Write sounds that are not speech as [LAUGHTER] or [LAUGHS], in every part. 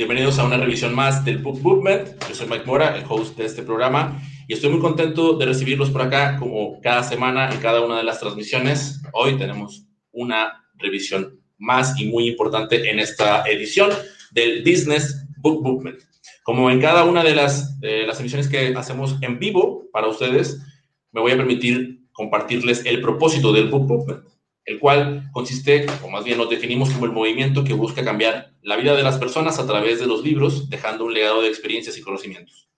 Bienvenidos, a una revisión más del Book Movement. Yo soy Mike Mora, el host de este programa, y estoy muy contento de recibirlos por acá, como cada semana en cada una de las transmisiones. Hoy tenemos una revisión más y muy importante en esta edición del Business Book Movement. Como en cada una de las, las emisiones que hacemos en vivo para ustedes, me voy a permitir compartirles el propósito del Book Movement el cual consiste, o más bien lo definimos como el movimiento que busca cambiar la vida de las personas a través de los libros, dejando un legado de experiencias y conocimientos.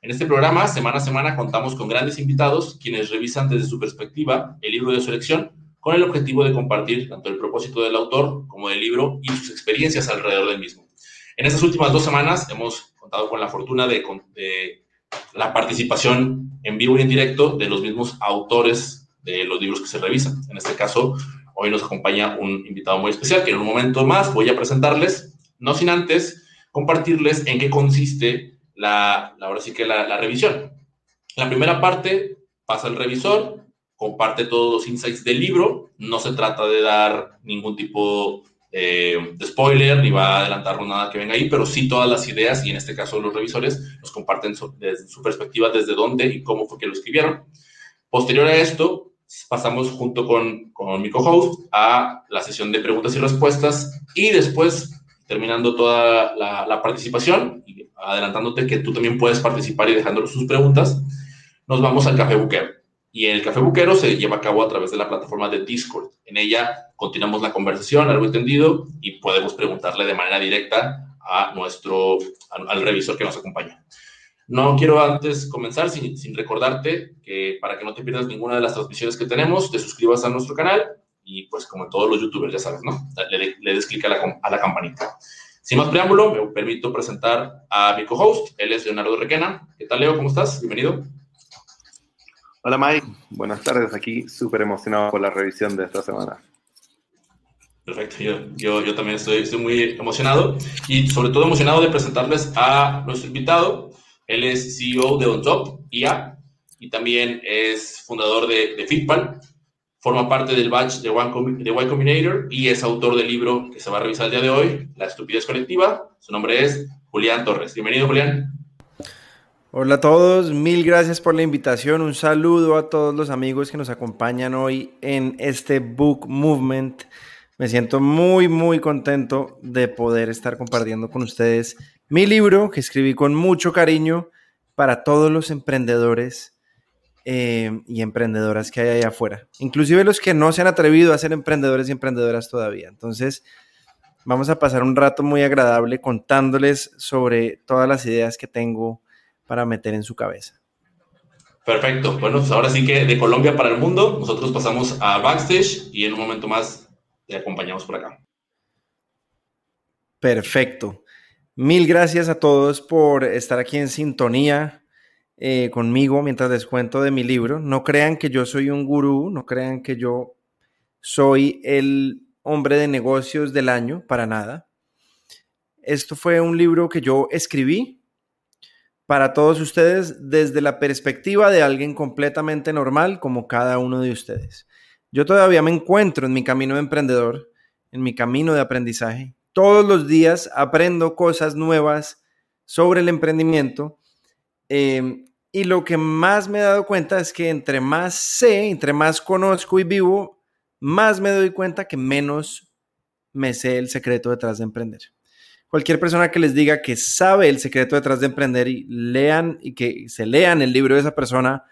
En este programa, semana a semana, contamos con grandes invitados quienes revisan desde su perspectiva el libro de su elección con el objetivo de compartir tanto el propósito del autor como del libro y sus experiencias alrededor del mismo. En estas últimas dos semanas hemos contado con la fortuna de, de la participación en vivo y en directo de los mismos autores de los libros que se revisan. En este caso, hoy nos acompaña un invitado muy especial que en un momento más voy a presentarles, no sin antes compartirles en qué consiste la, ahora sí que la, revisión. La primera parte pasa el revisor, comparte todos los insights del libro, no se trata de dar ningún tipo eh, de spoiler, ni va a adelantar nada que venga ahí, pero sí todas las ideas, y en este caso los revisores, nos comparten desde su perspectiva, desde dónde y cómo fue que lo escribieron. Posterior a esto, pasamos junto con, con mi co-host a la sesión de preguntas y respuestas y después, terminando toda la, participación y adelantándote que tú también puedes participar y dejándole sus preguntas, nos vamos al Café Buquero. Y el Café Buquero se lleva a cabo a través de la plataforma de Discord. En ella continuamos la conversación, algo entendido, y podemos preguntarle de manera directa a nuestro, al revisor que nos acompaña. No quiero antes comenzar sin, sin, recordarte que para que no te pierdas ninguna de las transmisiones que tenemos, te suscribas a nuestro canal y pues como todos los youtubers ya sabes, ¿no? Le, le des clic a la, a la, campanita. Sin más preámbulo, me permito presentar a mi co-host, él es Leonardo Requena. ¿Qué tal, Leo? ¿Cómo estás? Bienvenido. Hola, Mike. Buenas tardes. Aquí súper emocionado por la revisión de esta semana. Perfecto, yo, yo, yo también estoy, estoy muy emocionado y sobre todo emocionado de presentarles a nuestro invitado, él es CEO de OnTop, IA, y también es fundador de, de Fitpal. Forma parte del batch de, One, de Y Combinator y es autor del libro que se va a revisar el día de hoy, La estupidez colectiva. Su nombre es Julián Torres. Bienvenido, Julián. Hola a todos, mil gracias por la invitación. Un saludo a todos los amigos que nos acompañan hoy en este Book Movement. Me siento muy, muy contento de poder estar compartiendo con ustedes mi libro que escribí con mucho cariño para todos los emprendedores eh, y emprendedoras que hay allá afuera, inclusive los que no se han atrevido a ser emprendedores y emprendedoras todavía. Entonces, vamos a pasar un rato muy agradable contándoles sobre todas las ideas que tengo para meter en su cabeza. Perfecto. Bueno, pues ahora sí que de Colombia para el mundo, nosotros pasamos a backstage y en un momento más te acompañamos por acá. Perfecto. Mil gracias a todos por estar aquí en sintonía eh, conmigo mientras les cuento de mi libro. No crean que yo soy un gurú, no crean que yo soy el hombre de negocios del año, para nada. Esto fue un libro que yo escribí para todos ustedes desde la perspectiva de alguien completamente normal como cada uno de ustedes. Yo todavía me encuentro en mi camino de emprendedor, en mi camino de aprendizaje todos los días aprendo cosas nuevas sobre el emprendimiento. Em, y lo que más me he dado cuenta es que entre más sé, entre más conozco y vivo, más me doy cuenta que menos me sé el secreto detrás de emprender. Cualquier persona que les diga que sabe el secreto detrás de emprender y lean y que se lean el libro de esa persona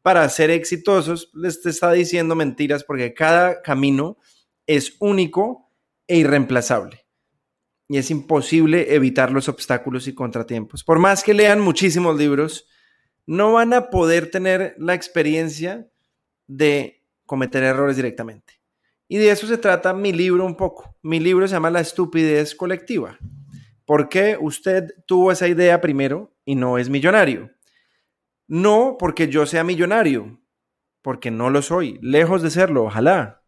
para ser exitosos, les está diciendo mentiras porque cada camino es único e irreemplazable y es imposible evitar los obstáculos y contratiempos. Por más que lean muchísimos libros, no van a poder tener la experiencia de cometer errores directamente. Y de eso se trata mi libro un poco. Mi libro se llama La estupidez colectiva. ¿Por qué usted tuvo esa idea primero y no es millonario? No porque yo sea millonario, porque no lo soy, lejos de serlo, ojalá.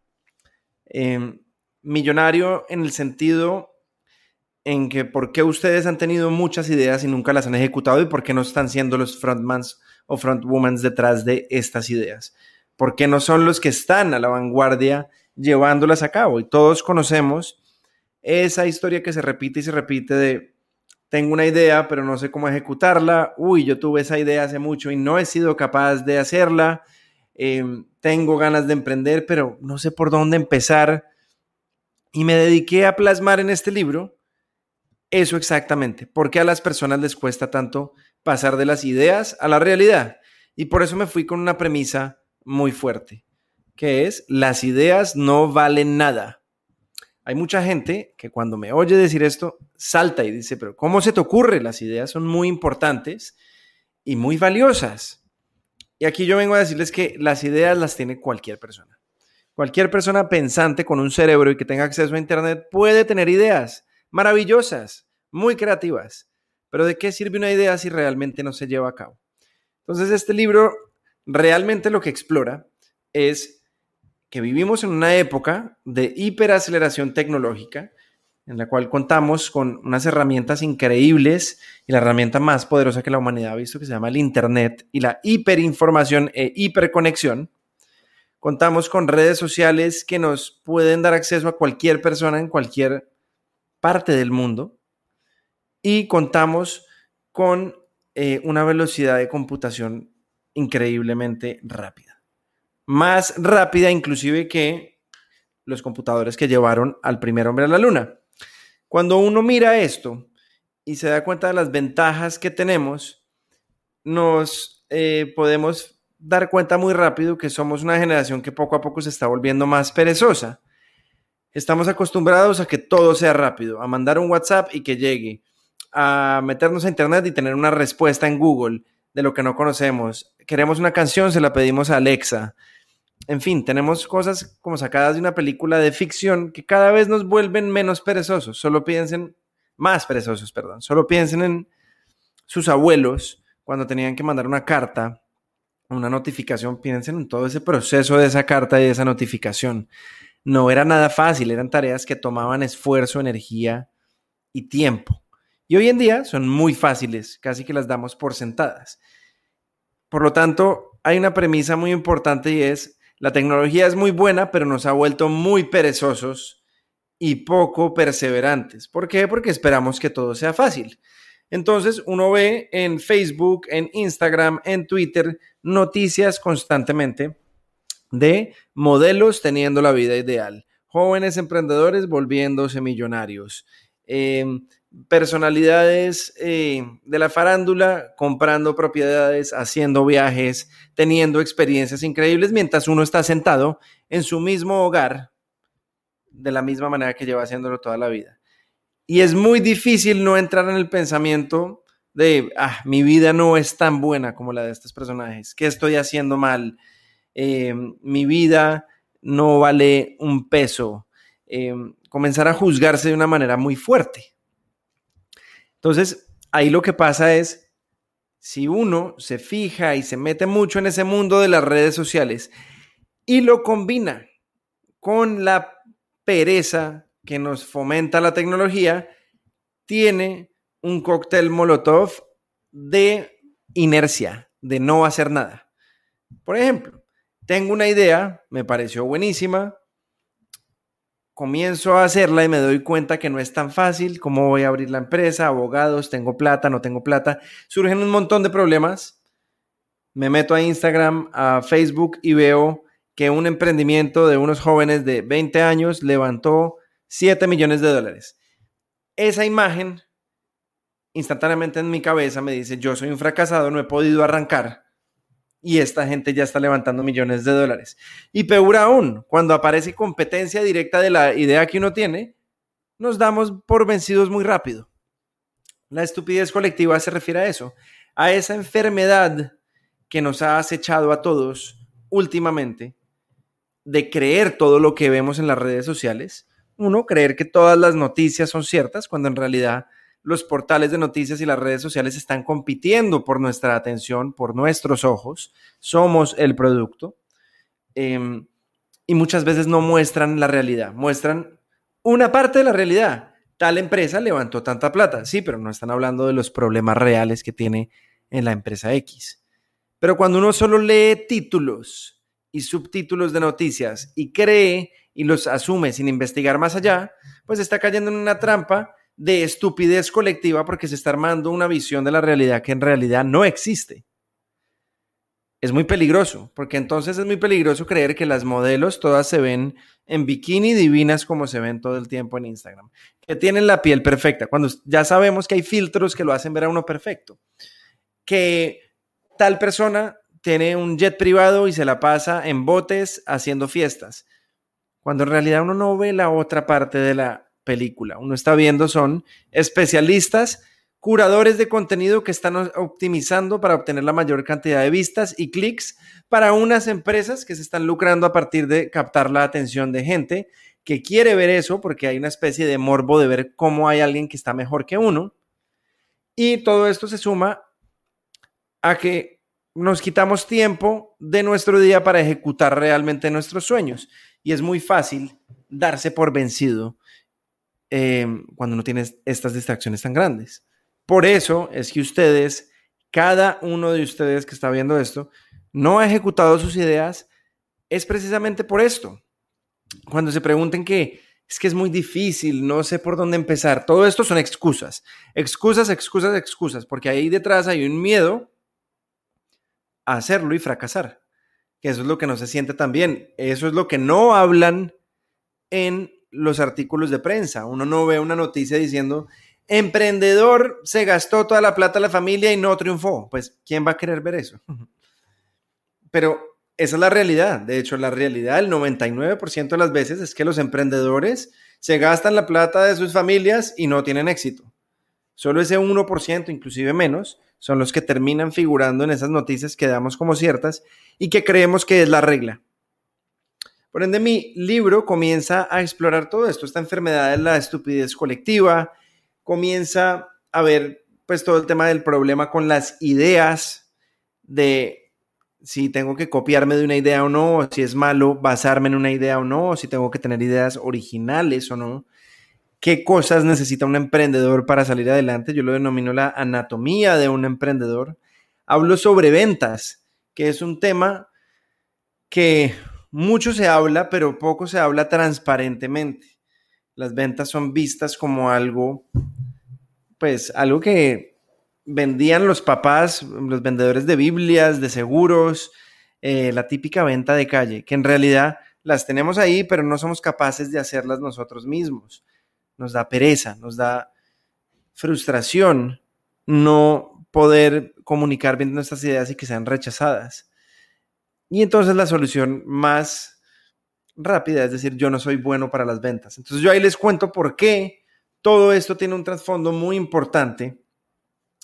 Em, millonario en el sentido en que por qué ustedes han tenido muchas ideas y nunca las han ejecutado y por qué no están siendo los frontmans o frontwomans detrás de estas ideas. ¿Por qué no son los que están a la vanguardia llevándolas a cabo? Y todos conocemos esa historia que se repite y se repite de tengo una idea, pero no sé cómo ejecutarla. Uy, yo tuve esa idea hace mucho y no he sido capaz de hacerla. Em, tengo ganas de emprender, pero no sé por dónde empezar. Y me dediqué a plasmar en este libro eso exactamente. ¿Por qué a las personas les cuesta tanto pasar de las ideas a la realidad? Y por eso me fui con una premisa muy fuerte, que es las ideas no valen nada. Hay mucha gente que cuando me oye decir esto, salta y dice, pero ¿cómo se te ocurre? Las ideas son muy importantes y muy valiosas. Y aquí yo vengo a decirles que las ideas las tiene cualquier persona. Cualquier persona pensante con un cerebro y que tenga acceso a Internet puede tener ideas maravillosas, muy creativas. Pero ¿de qué sirve una idea si realmente no se lleva a cabo? Entonces este libro realmente lo que explora es que vivimos en una época de hiperaceleración tecnológica, en la cual contamos con unas herramientas increíbles y la herramienta más poderosa que la humanidad ha visto, que se llama el Internet y la hiperinformación e hiperconexión. Contamos con redes sociales que nos pueden dar acceso a cualquier persona en cualquier parte del mundo. Y contamos con eh, una velocidad de computación increíblemente rápida más rápida inclusive que los computadores que llevaron al primer hombre a la luna. Cuando uno mira esto y se da cuenta de las ventajas que tenemos, nos eh, podemos dar cuenta muy rápido que somos una generación que poco a poco se está volviendo más perezosa. Estamos acostumbrados a que todo sea rápido, a mandar un WhatsApp y que llegue, a meternos a Internet y tener una respuesta en Google de lo que no conocemos. Queremos una canción, se la pedimos a Alexa en fin, tenemos cosas como sacadas de una película de ficción que cada vez nos vuelven menos perezosos. Solo piensen, más perezosos, perdón. Solo piensen en sus abuelos cuando tenían que mandar una carta, una notificación. Piensen en todo ese proceso de esa carta y de esa notificación. No era nada fácil, eran tareas que tomaban esfuerzo, energía y tiempo. Y hoy en día son muy fáciles, casi que las damos por sentadas. Por lo tanto, hay una premisa muy importante y es la tecnología es muy buena, pero nos ha vuelto muy perezosos y poco perseverantes. ¿Por qué? Porque esperamos que todo sea fácil. Entonces uno ve en Facebook, en Instagram, en Twitter noticias constantemente de modelos teniendo la vida ideal, jóvenes emprendedores volviéndose millonarios, em, personalidades eh, de la farándula comprando propiedades, haciendo viajes, teniendo experiencias increíbles mientras uno está sentado en su mismo hogar de la misma manera que lleva haciéndolo toda la vida. Y es muy difícil no entrar en el pensamiento de, ah, mi vida no es tan buena como la de estos personajes, ¿qué estoy haciendo mal? Eh, mi vida no vale un peso. Eh, comenzar a juzgarse de una manera muy fuerte. Entonces, ahí lo que pasa es, si uno se fija y se mete mucho en ese mundo de las redes sociales y lo combina con la pereza que nos fomenta la tecnología, tiene un cóctel molotov de inercia, de no hacer nada. Por ejemplo, tengo una idea, me pareció buenísima, comienzo a hacerla y me doy cuenta que no es tan fácil, cómo voy a abrir la empresa, abogados, tengo plata, no tengo plata, surgen un montón de problemas. Me meto a Instagram, a Facebook y veo que un emprendimiento de unos jóvenes de 20 años levantó 7 millones de dólares. Esa imagen instantáneamente en mi cabeza me dice, yo soy un fracasado, no he podido arrancar y esta gente ya está levantando millones de dólares. Y peor aún, cuando aparece competencia directa de la idea que uno tiene, nos damos por vencidos muy rápido. La estupidez colectiva se refiere a eso, a esa enfermedad que nos ha acechado a todos últimamente de creer todo lo que vemos en las redes sociales. Uno, creer que todas las noticias son ciertas, cuando en realidad los portales de noticias y las redes sociales están compitiendo por nuestra atención, por nuestros ojos. Somos el producto. Em, y muchas veces no muestran la realidad, muestran una parte de la realidad. Tal empresa levantó tanta plata, sí, pero no están hablando de los problemas reales que tiene en la empresa X. Pero cuando uno solo lee títulos y subtítulos de noticias y cree y los asume sin investigar más allá, pues está cayendo en una trampa de estupidez colectiva porque se está armando una visión de la realidad que en realidad no existe. Es muy peligroso, porque entonces es muy peligroso creer que las modelos todas se ven en bikini divinas como se ven todo el tiempo en Instagram, que tienen la piel perfecta, cuando ya sabemos que hay filtros que lo hacen ver a uno perfecto, que tal persona tiene un jet privado y se la pasa en botes haciendo fiestas, cuando en realidad uno no ve la otra parte de la película. Uno está viendo son especialistas, curadores de contenido que están optimizando para obtener la mayor cantidad de vistas y clics para unas empresas que se están lucrando a partir de captar la atención de gente que quiere ver eso porque hay una especie de morbo de ver cómo hay alguien que está mejor que uno. Y todo esto se suma a que nos quitamos tiempo de nuestro día para ejecutar realmente nuestros sueños. Y es muy fácil darse por vencido em, cuando no tienes estas distracciones tan grandes. Por eso es que ustedes, cada uno de ustedes que está viendo esto, no ha ejecutado sus ideas, es precisamente por esto. Cuando se pregunten que es que es muy difícil, no sé por dónde empezar, todo esto son excusas, excusas, excusas, excusas, porque ahí detrás hay un miedo hacerlo y fracasar. Que eso es lo que no se siente tan bien. Eso es lo que no hablan en los artículos de prensa. Uno no ve una noticia diciendo, emprendedor se gastó toda la plata de la familia y no triunfó. Pues, ¿quién va a querer ver eso? Pero esa es la realidad. De hecho, la realidad, el 99% de las veces es que los emprendedores se gastan la plata de sus familias y no tienen éxito. Solo ese 1%, inclusive menos, son los que terminan figurando en esas noticias que damos como ciertas y que creemos que es la regla. Por ende, mi libro comienza a explorar todo esto, esta enfermedad de la estupidez colectiva, comienza a ver pues todo el tema del problema con las ideas de si tengo que copiarme de una idea o no, si es malo basarme en una idea o no, si tengo que tener ideas originales o no qué cosas necesita un emprendedor para salir adelante. Yo lo denomino la anatomía de un emprendedor. Hablo sobre ventas, que es un tema que mucho se habla, pero poco se habla transparentemente. Las ventas son vistas como algo, pues algo que vendían los papás, los vendedores de Biblias, de seguros, eh, la típica venta de calle, que en realidad las tenemos ahí, pero no somos capaces de hacerlas nosotros mismos nos da pereza, nos da frustración no poder comunicar bien nuestras ideas y que sean rechazadas. Y entonces la solución más rápida es decir, yo no soy bueno para las ventas. Entonces yo ahí les cuento por qué todo esto tiene un trasfondo muy importante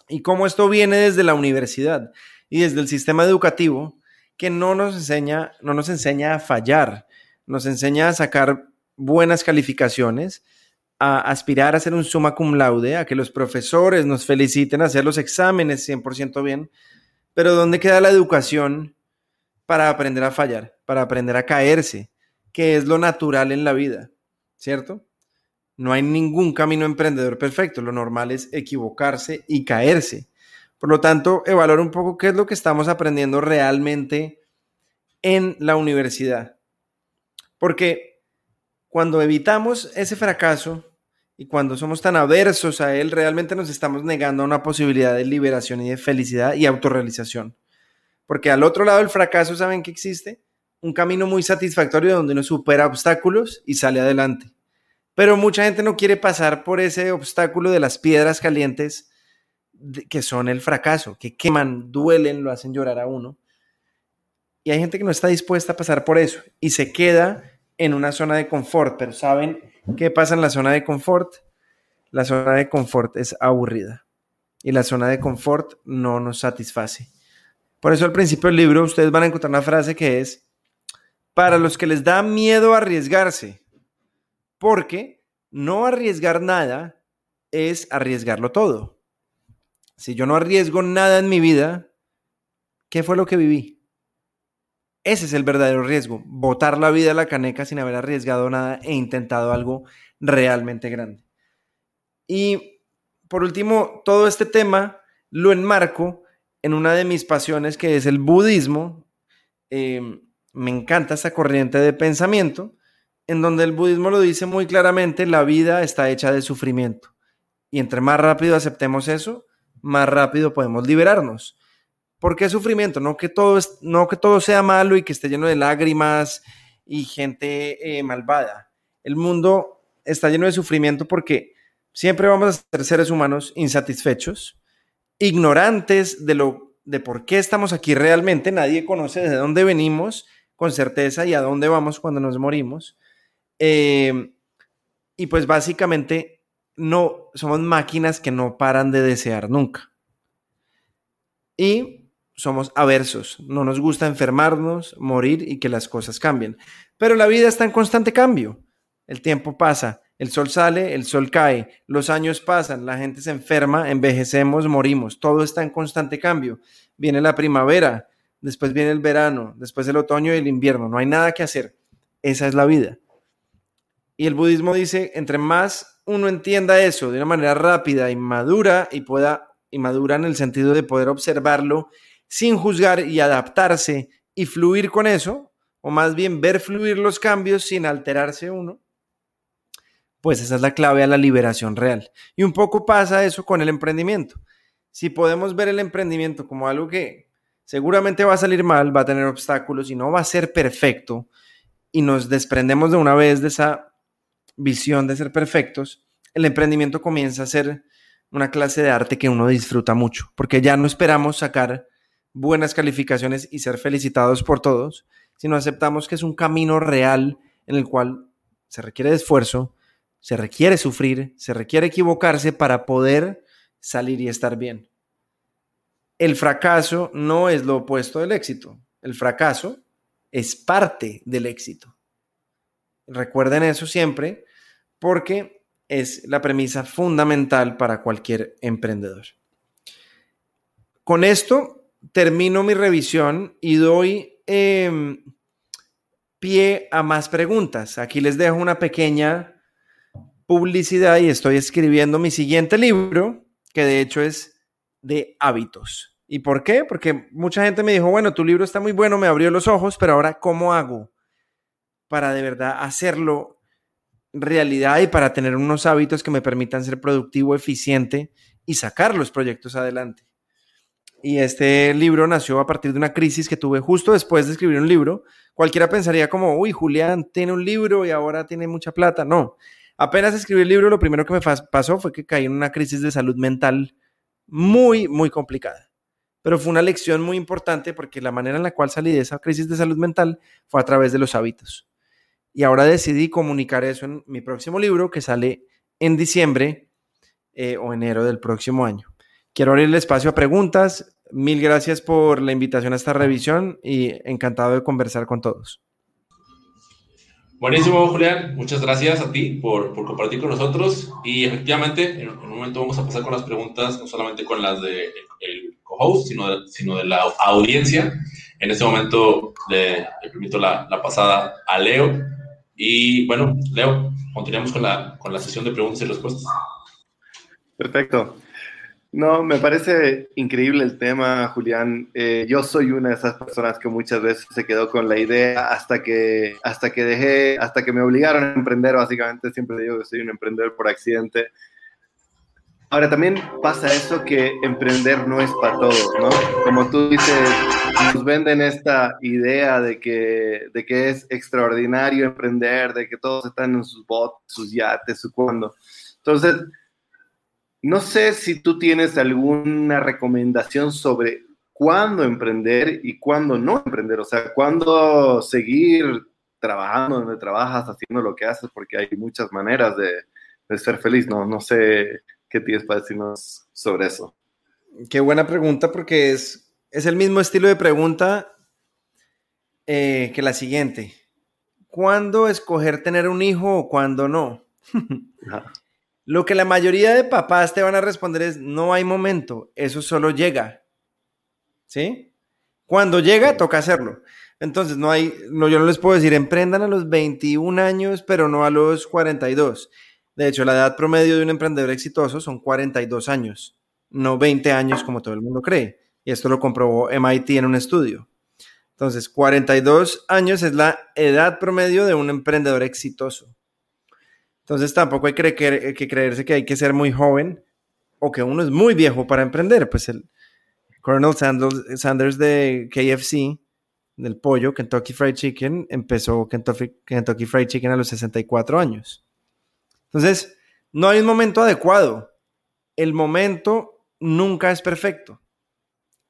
y cómo esto viene desde la universidad y desde el sistema educativo que no nos enseña, no nos enseña a fallar, nos enseña a sacar buenas calificaciones, a aspirar a ser un summa cum laude, a que los profesores nos feliciten, a hacer los exámenes 100% bien, pero ¿dónde queda la educación para aprender a fallar, para aprender a caerse, que es lo natural en la vida, ¿cierto? No hay ningún camino emprendedor perfecto, lo normal es equivocarse y caerse. Por lo tanto, evaluar un poco qué es lo que estamos aprendiendo realmente en la universidad. Porque cuando evitamos ese fracaso, y cuando somos tan aversos a él, realmente nos estamos negando a una posibilidad de liberación y de felicidad y autorrealización. Porque al otro lado del fracaso, ¿saben que existe? Un camino muy satisfactorio donde uno supera obstáculos y sale adelante. Pero mucha gente no quiere pasar por ese obstáculo de las piedras calientes que son el fracaso, que queman, duelen, lo hacen llorar a uno. Y hay gente que no está dispuesta a pasar por eso y se queda en una zona de confort, pero saben ¿Qué pasa en la zona de confort? La zona de confort es aburrida y la zona de confort no nos satisface. Por eso al principio del libro ustedes van a encontrar una frase que es, para los que les da miedo arriesgarse, porque no arriesgar nada es arriesgarlo todo. Si yo no arriesgo nada en mi vida, ¿qué fue lo que viví? Ese es el verdadero riesgo, botar la vida a la caneca sin haber arriesgado nada e intentado algo realmente grande. Y por último, todo este tema lo enmarco en una de mis pasiones que es el budismo. Em, me encanta esta corriente de pensamiento en donde el budismo lo dice muy claramente, la vida está hecha de sufrimiento. Y entre más rápido aceptemos eso, más rápido podemos liberarnos. ¿Por qué sufrimiento? No que todo, no que todo sea malo y que esté lleno de lágrimas y gente eh, malvada. El mundo está lleno de sufrimiento porque siempre vamos a ser seres humanos insatisfechos, ignorantes de lo de por qué estamos aquí realmente, nadie conoce de dónde venimos con certeza y a dónde vamos cuando nos morimos. Eh, y pues básicamente no somos máquinas que no paran de desear nunca. Y somos aversos, no nos gusta enfermarnos, morir y que las cosas cambien. Pero la vida está en constante cambio. El tiempo pasa, el sol sale, el sol cae, los años pasan, la gente se enferma, envejecemos, morimos, todo está en constante cambio. Viene la primavera, después viene el verano, después el otoño y el invierno, no hay nada que hacer. Esa es la vida. Y el budismo dice, entre más uno entienda eso de una manera rápida y madura y pueda, y madura en el sentido de poder observarlo sin juzgar y adaptarse y fluir con eso, o más bien ver fluir los cambios sin alterarse uno, pues esa es la clave a la liberación real. Y un poco pasa eso con el emprendimiento. Si podemos ver el emprendimiento como algo que seguramente va a salir mal, va a tener obstáculos y no va a ser perfecto, y nos desprendemos de una vez de esa visión de ser perfectos, el emprendimiento comienza a ser una clase de arte que uno disfruta mucho, porque ya no esperamos sacar buenas calificaciones y ser felicitados por todos, sino aceptamos que es un camino real en el cual se requiere de esfuerzo, se requiere sufrir, se requiere equivocarse para poder salir y estar bien. El fracaso no es lo opuesto del éxito. El fracaso es parte del éxito. Recuerden eso siempre porque es la premisa fundamental para cualquier emprendedor. Con esto termino mi revisión y doy em, pie a más preguntas. Aquí les dejo una pequeña publicidad y estoy escribiendo mi siguiente libro, que de hecho es de hábitos. ¿Y por qué? Porque mucha gente me dijo, bueno, tu libro está muy bueno, me abrió los ojos, pero ahora, ¿cómo hago para de verdad hacerlo realidad y para tener unos hábitos que me permitan ser productivo, eficiente y sacar los proyectos adelante. Y este libro nació a partir de una crisis que tuve justo después de escribir un libro. Cualquiera pensaría como, uy, Julián tiene un libro y ahora tiene mucha plata. No, apenas escribí el libro, lo primero que me pasó fue que caí en una crisis de salud mental muy, muy complicada. Pero fue una lección muy importante porque la manera en la cual salí de esa crisis de salud mental fue a través de los hábitos. Y ahora decidí comunicar eso en mi próximo libro que sale en diciembre eh, o enero del próximo año. Quiero abrir el espacio a preguntas. Mil gracias por la invitación a esta revisión y encantado de conversar con todos. Buenísimo, Julián. Muchas gracias a ti por, por compartir con nosotros. Y efectivamente, en, un momento vamos a pasar con las preguntas, no solamente con las del de co-host, sino de, sino de la audiencia. En este momento le, permito la, la pasada a Leo y bueno, Leo, continuamos con la, con la sesión de preguntas y respuestas. Perfecto. No, me parece increíble el tema, Julián. Eh, yo soy una de esas personas que muchas veces se quedó con la idea hasta que, hasta que dejé, hasta que me obligaron a emprender, básicamente. Siempre digo que soy un emprendedor por accidente. Ahora también pasa eso que emprender no es para todos, ¿no? Como tú dices, nos venden esta idea de que, de que es extraordinario emprender, de que todos están en sus bots, sus yates, su cuando. Entonces, no sé si tú tienes alguna recomendación sobre cuándo emprender y cuándo no emprender, o sea, cuándo seguir trabajando donde trabajas, haciendo lo que haces, porque hay muchas maneras de, de ser feliz, ¿no? No sé ¿Qué tienes para decirnos sobre eso? Qué buena pregunta porque es, es el mismo estilo de pregunta eh, que la siguiente. ¿Cuándo escoger tener un hijo o cuándo no? Lo que la mayoría de papás te van a responder es, no hay momento, eso solo llega. ¿Sí? Cuando llega, toca hacerlo. Entonces, no hay, no, yo no les puedo decir, emprendan a los 21 años, pero no a los 42. De hecho, la edad promedio de un emprendedor exitoso son 42 años, no 20 años como todo el mundo cree. Y esto lo comprobó MIT en un estudio. Entonces, 42 años es la edad promedio de un emprendedor exitoso. Entonces, tampoco hay que, que creerse que hay que ser muy joven o que uno es muy viejo para emprender. Pues el Colonel Sanders, Sanders de KFC, del pollo, Kentucky Fried Chicken, empezó Kentucky, Kentucky Fried Chicken a los 64 años. Entonces, no hay un momento adecuado. El momento nunca es perfecto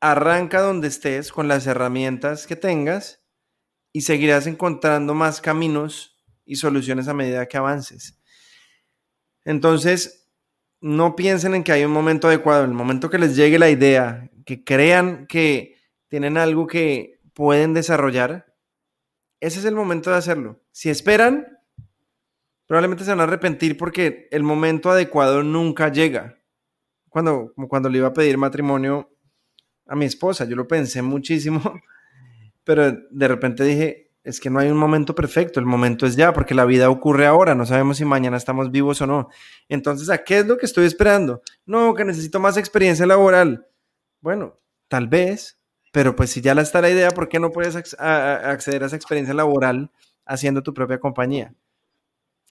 arranca donde estés con las herramientas que tengas y seguirás encontrando más caminos y soluciones a medida que avances. Entonces, no piensen en que hay un momento adecuado, el momento que les llegue la idea, que crean que tienen algo que pueden desarrollar, ese es el momento de hacerlo. Si esperan, probablemente se van a arrepentir porque el momento adecuado nunca llega. Cuando, como cuando le iba a pedir matrimonio a mi esposa. Yo lo pensé muchísimo, [LAUGHS] pero de repente dije, es que no hay un momento perfecto, el momento es ya, porque la vida ocurre ahora, no sabemos si mañana estamos vivos o no. Entonces, ¿a qué es lo que estoy esperando? No, que necesito más experiencia laboral. Bueno, tal vez, pero pues si ya la está la idea, ¿por qué no puedes acceder a esa experiencia laboral haciendo tu propia compañía?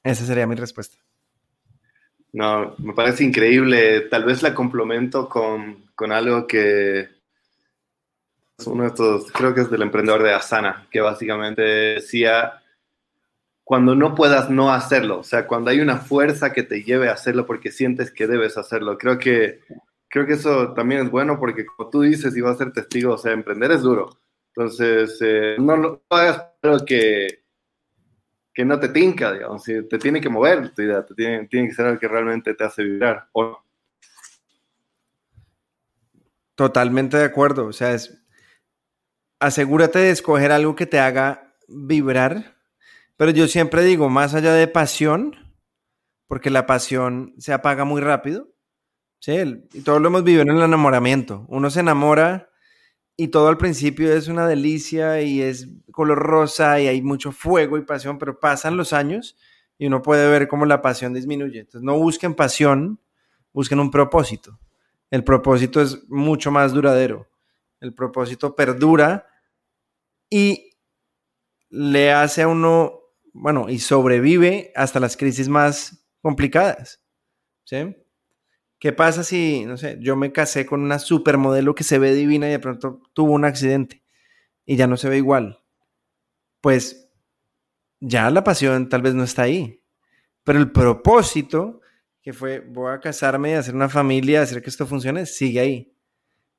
Esa sería mi respuesta. No, me parece increíble. Tal vez la complemento con, con algo que, uno de estos, creo que es del emprendedor de Asana, que básicamente decía, cuando no puedas no hacerlo, o sea, cuando hay una fuerza que te lleve a hacerlo porque sientes que debes hacerlo. Creo que, creo que eso también es bueno porque como tú dices, y vas a ser testigo, o sea, emprender es duro. Entonces, eh, no lo hagas, pero que, que no te tinca, digamos, te tiene que mover tu idea, te tiene, tiene que ser algo que realmente te hace vibrar. Totalmente de acuerdo, o sea, es, asegúrate de escoger algo que te haga vibrar. Pero yo siempre digo, más allá de pasión, porque la pasión se apaga muy rápido. Sí, y todo lo hemos vivido en el enamoramiento. Uno se enamora y todo al principio es una delicia y es color rosa y hay mucho fuego y pasión, pero pasan los años y uno puede ver cómo la pasión disminuye. Entonces no busquen pasión, busquen un propósito. El propósito es mucho más duradero. El propósito perdura y le hace a uno, bueno, y sobrevive hasta las crisis más complicadas. ¿Qué pasa si, no sé, yo me casé con una supermodelo que se ve divina y de pronto tuvo un accidente y ya no se ve igual? Pues ya la pasión tal vez no está ahí, pero el propósito que fue voy a casarme hacer una familia, hacer que esto funcione, sigue ahí.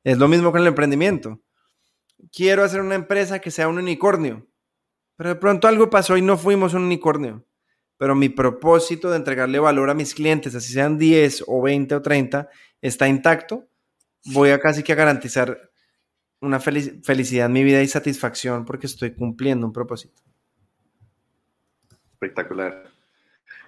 Es lo mismo con el emprendimiento quiero hacer una empresa que sea un unicornio. Pero de pronto algo pasó y no fuimos un unicornio. Pero mi propósito de entregarle valor a mis clientes, así sean 10 o 20 o 30, está intacto. Voy a casi que a garantizar una felicidad en mi vida y satisfacción porque estoy cumpliendo un propósito. Espectacular.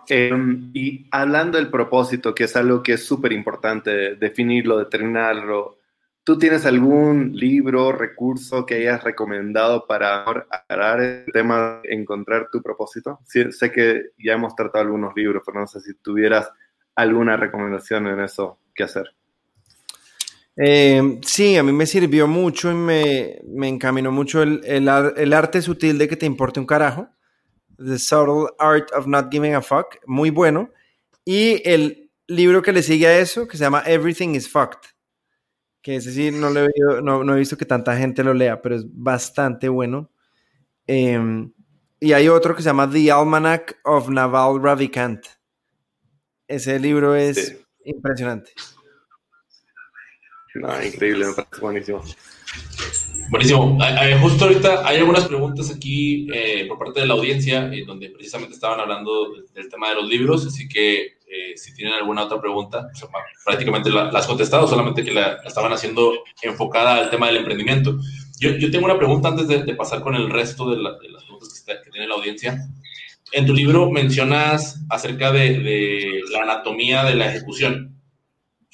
Em, y hablando del propósito, que es algo que es súper importante definirlo, determinarlo, ¿Tú tienes algún libro, recurso que hayas recomendado para aclarar el tema de encontrar tu propósito? sé que ya hemos tratado algunos libros, pero no sé si tuvieras alguna recomendación en eso que hacer. Eh, sí, a mí me sirvió mucho y me, encaminó mucho el, el, arte sutil de que te importe un carajo. The Subtle Art of Not Giving a Fuck, muy bueno. Y el libro que le sigue a eso, que se llama Everything is Fucked que ese sí no, he, no, he visto que tanta gente lo lea, pero es bastante bueno. Em, y hay otro que se llama The Almanac of Naval Ravikant. Ese libro es impresionante. increíble, me parece buenísimo. Buenísimo. Justo ahorita hay algunas preguntas aquí eh, por parte de la audiencia, eh, donde precisamente estaban hablando del tema de los libros, así que eh, si tienen alguna otra pregunta, prácticamente la, has contestado, solamente que la, estaban haciendo enfocada al tema del emprendimiento. Yo, yo tengo una pregunta antes de, pasar con el resto de, las preguntas que, tiene la audiencia. En tu libro mencionas acerca de, la anatomía de la ejecución.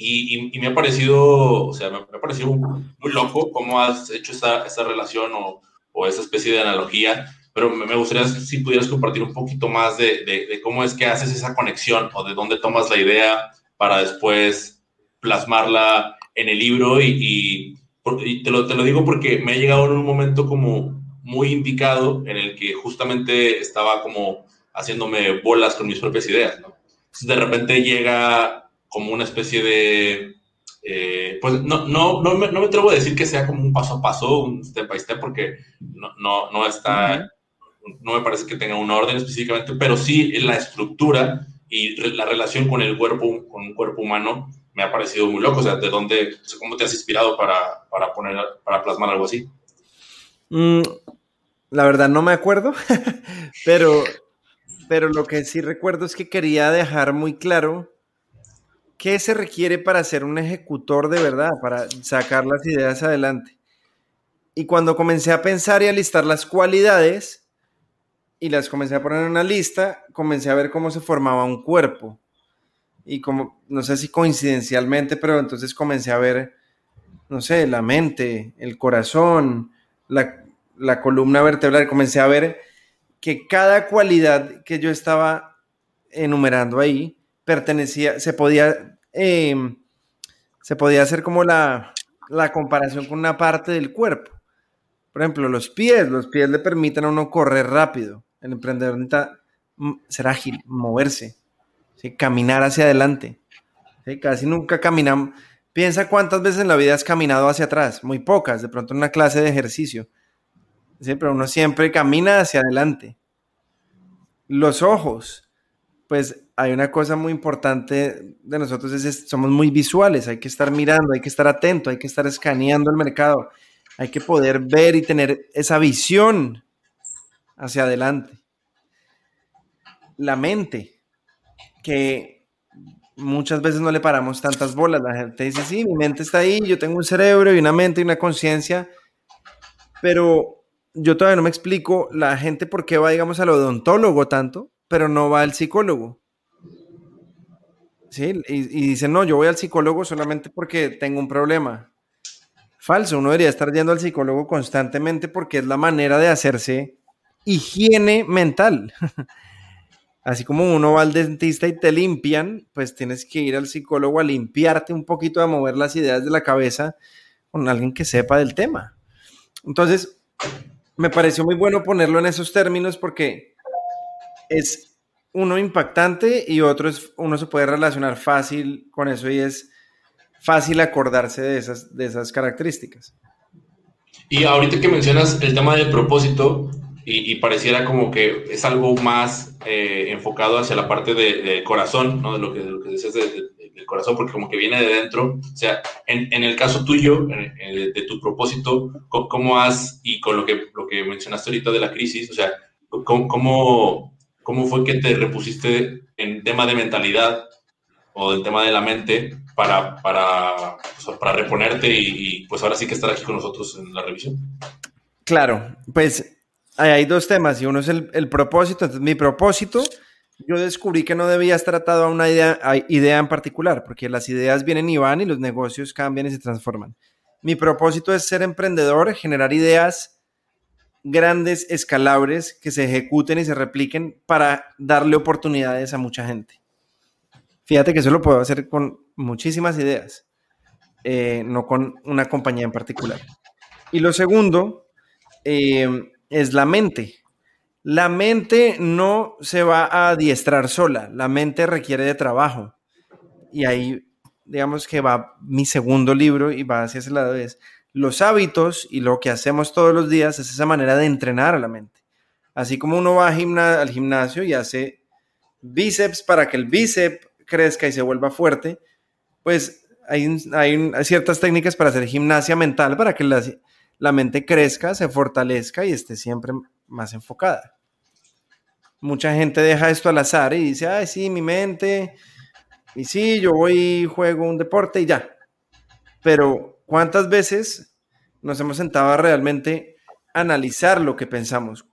Y, me ha parecido, o sea, me, ha parecido muy loco cómo has hecho esa, esa relación o, o, esa especie de analogía pero me gustaría si pudieras compartir un poquito más de, de, cómo es que haces esa conexión o de dónde tomas la idea para después plasmarla en el libro y, y, te, lo, te, lo, digo porque me ha llegado en un momento como muy indicado en el que justamente estaba como haciéndome bolas con mis propias ideas, ¿no? de repente llega como una especie de, eh, pues no, no, no, me, no, me, atrevo a decir que sea como un paso a paso, un step by step, porque no, no, no está, no me parece que tenga un orden específicamente, pero sí la estructura y la relación con el cuerpo, con un cuerpo humano, me ha parecido muy loco. O sea, ¿de dónde, cómo te has inspirado para, para poner, para plasmar algo así? Mm, la verdad no me acuerdo, [LAUGHS] pero, pero lo que sí recuerdo es que quería dejar muy claro qué se requiere para ser un ejecutor de verdad, para sacar las ideas adelante. Y cuando comencé a pensar y a listar las cualidades, y las comencé a poner en una lista, comencé a ver cómo se formaba un cuerpo. Y como, no sé si coincidencialmente, pero entonces comencé a ver, no sé, la mente, el corazón, la, la columna vertebral, comencé a ver que cada cualidad que yo estaba enumerando ahí pertenecía, se podía, em, se podía hacer como la, la comparación con una parte del cuerpo. Por ejemplo, los pies, los pies le permiten a uno correr rápido. El emprendedor necesita ser ágil, moverse, caminar hacia adelante. Casi nunca caminamos. Piensa cuántas veces en la vida has caminado hacia atrás, muy pocas, de pronto en una clase de ejercicio. Pero uno siempre camina hacia adelante. Los ojos, pues hay una cosa muy importante de nosotros, es, somos muy visuales, hay que estar mirando, hay que estar atento, hay que estar escaneando el mercado, hay que poder ver y tener esa visión hacia adelante. La mente, que muchas veces no le paramos tantas bolas. La gente dice, sí, mi mente está ahí, yo tengo un cerebro y una mente y una conciencia, pero yo todavía no me explico la gente por qué va, digamos, al odontólogo tanto, pero no va al psicólogo. ¿Sí? Y, dice, no, yo voy al psicólogo solamente porque tengo un problema. Falso, uno debería estar yendo al psicólogo constantemente porque es la manera de hacerse higiene mental. [LAUGHS] Así como uno va al dentista y te limpian, pues tienes que ir al psicólogo a limpiarte un poquito, a mover las ideas de la cabeza con alguien que sepa del tema. Entonces, me pareció muy bueno ponerlo en esos términos porque es uno impactante y otro es, uno se puede relacionar fácil con eso y es fácil acordarse de esas, de esas características. Y ahorita que mencionas el tema del propósito, y, pareciera como que es algo más eh, enfocado hacia la parte del corazón, ¿no? De lo que, de lo que decías del corazón, porque como que viene de dentro. O sea, en, en el caso tuyo, de tu propósito, ¿cómo has, y con lo que, lo que mencionaste ahorita de la crisis, o sea, ¿cómo, cómo, fue que te repusiste en tema de mentalidad o del tema de la mente para, para, para reponerte y, y pues ahora sí que estar aquí con nosotros en la revisión? Claro, pues hay dos temas y uno es el, propósito. Entonces, mi propósito, yo descubrí que no debía estar atado a una idea, idea en particular, porque las ideas vienen y van y los negocios cambian y se transforman. Mi propósito es ser emprendedor, generar ideas grandes, escalables, que se ejecuten y se repliquen para darle oportunidades a mucha gente. Fíjate que eso lo puedo hacer con muchísimas ideas, eh, no con una compañía en particular. Y lo segundo, eh, es la mente. La mente no se va a adiestrar sola, la mente requiere de trabajo. Y ahí, digamos que va mi segundo libro y va hacia ese lado, es los hábitos y lo que hacemos todos los días es esa manera de entrenar a la mente. Así como uno va al gimnasio y hace bíceps para que el bíceps crezca y se vuelva fuerte, pues hay, hay, ciertas técnicas para hacer gimnasia mental para que la, la mente crezca, se fortalezca y esté siempre más enfocada. Mucha gente deja esto al azar y dice, ay, sí, mi mente, y sí, yo voy y juego un deporte y ya. Pero, ¿cuántas veces nos hemos sentado a realmente analizar lo que pensamos?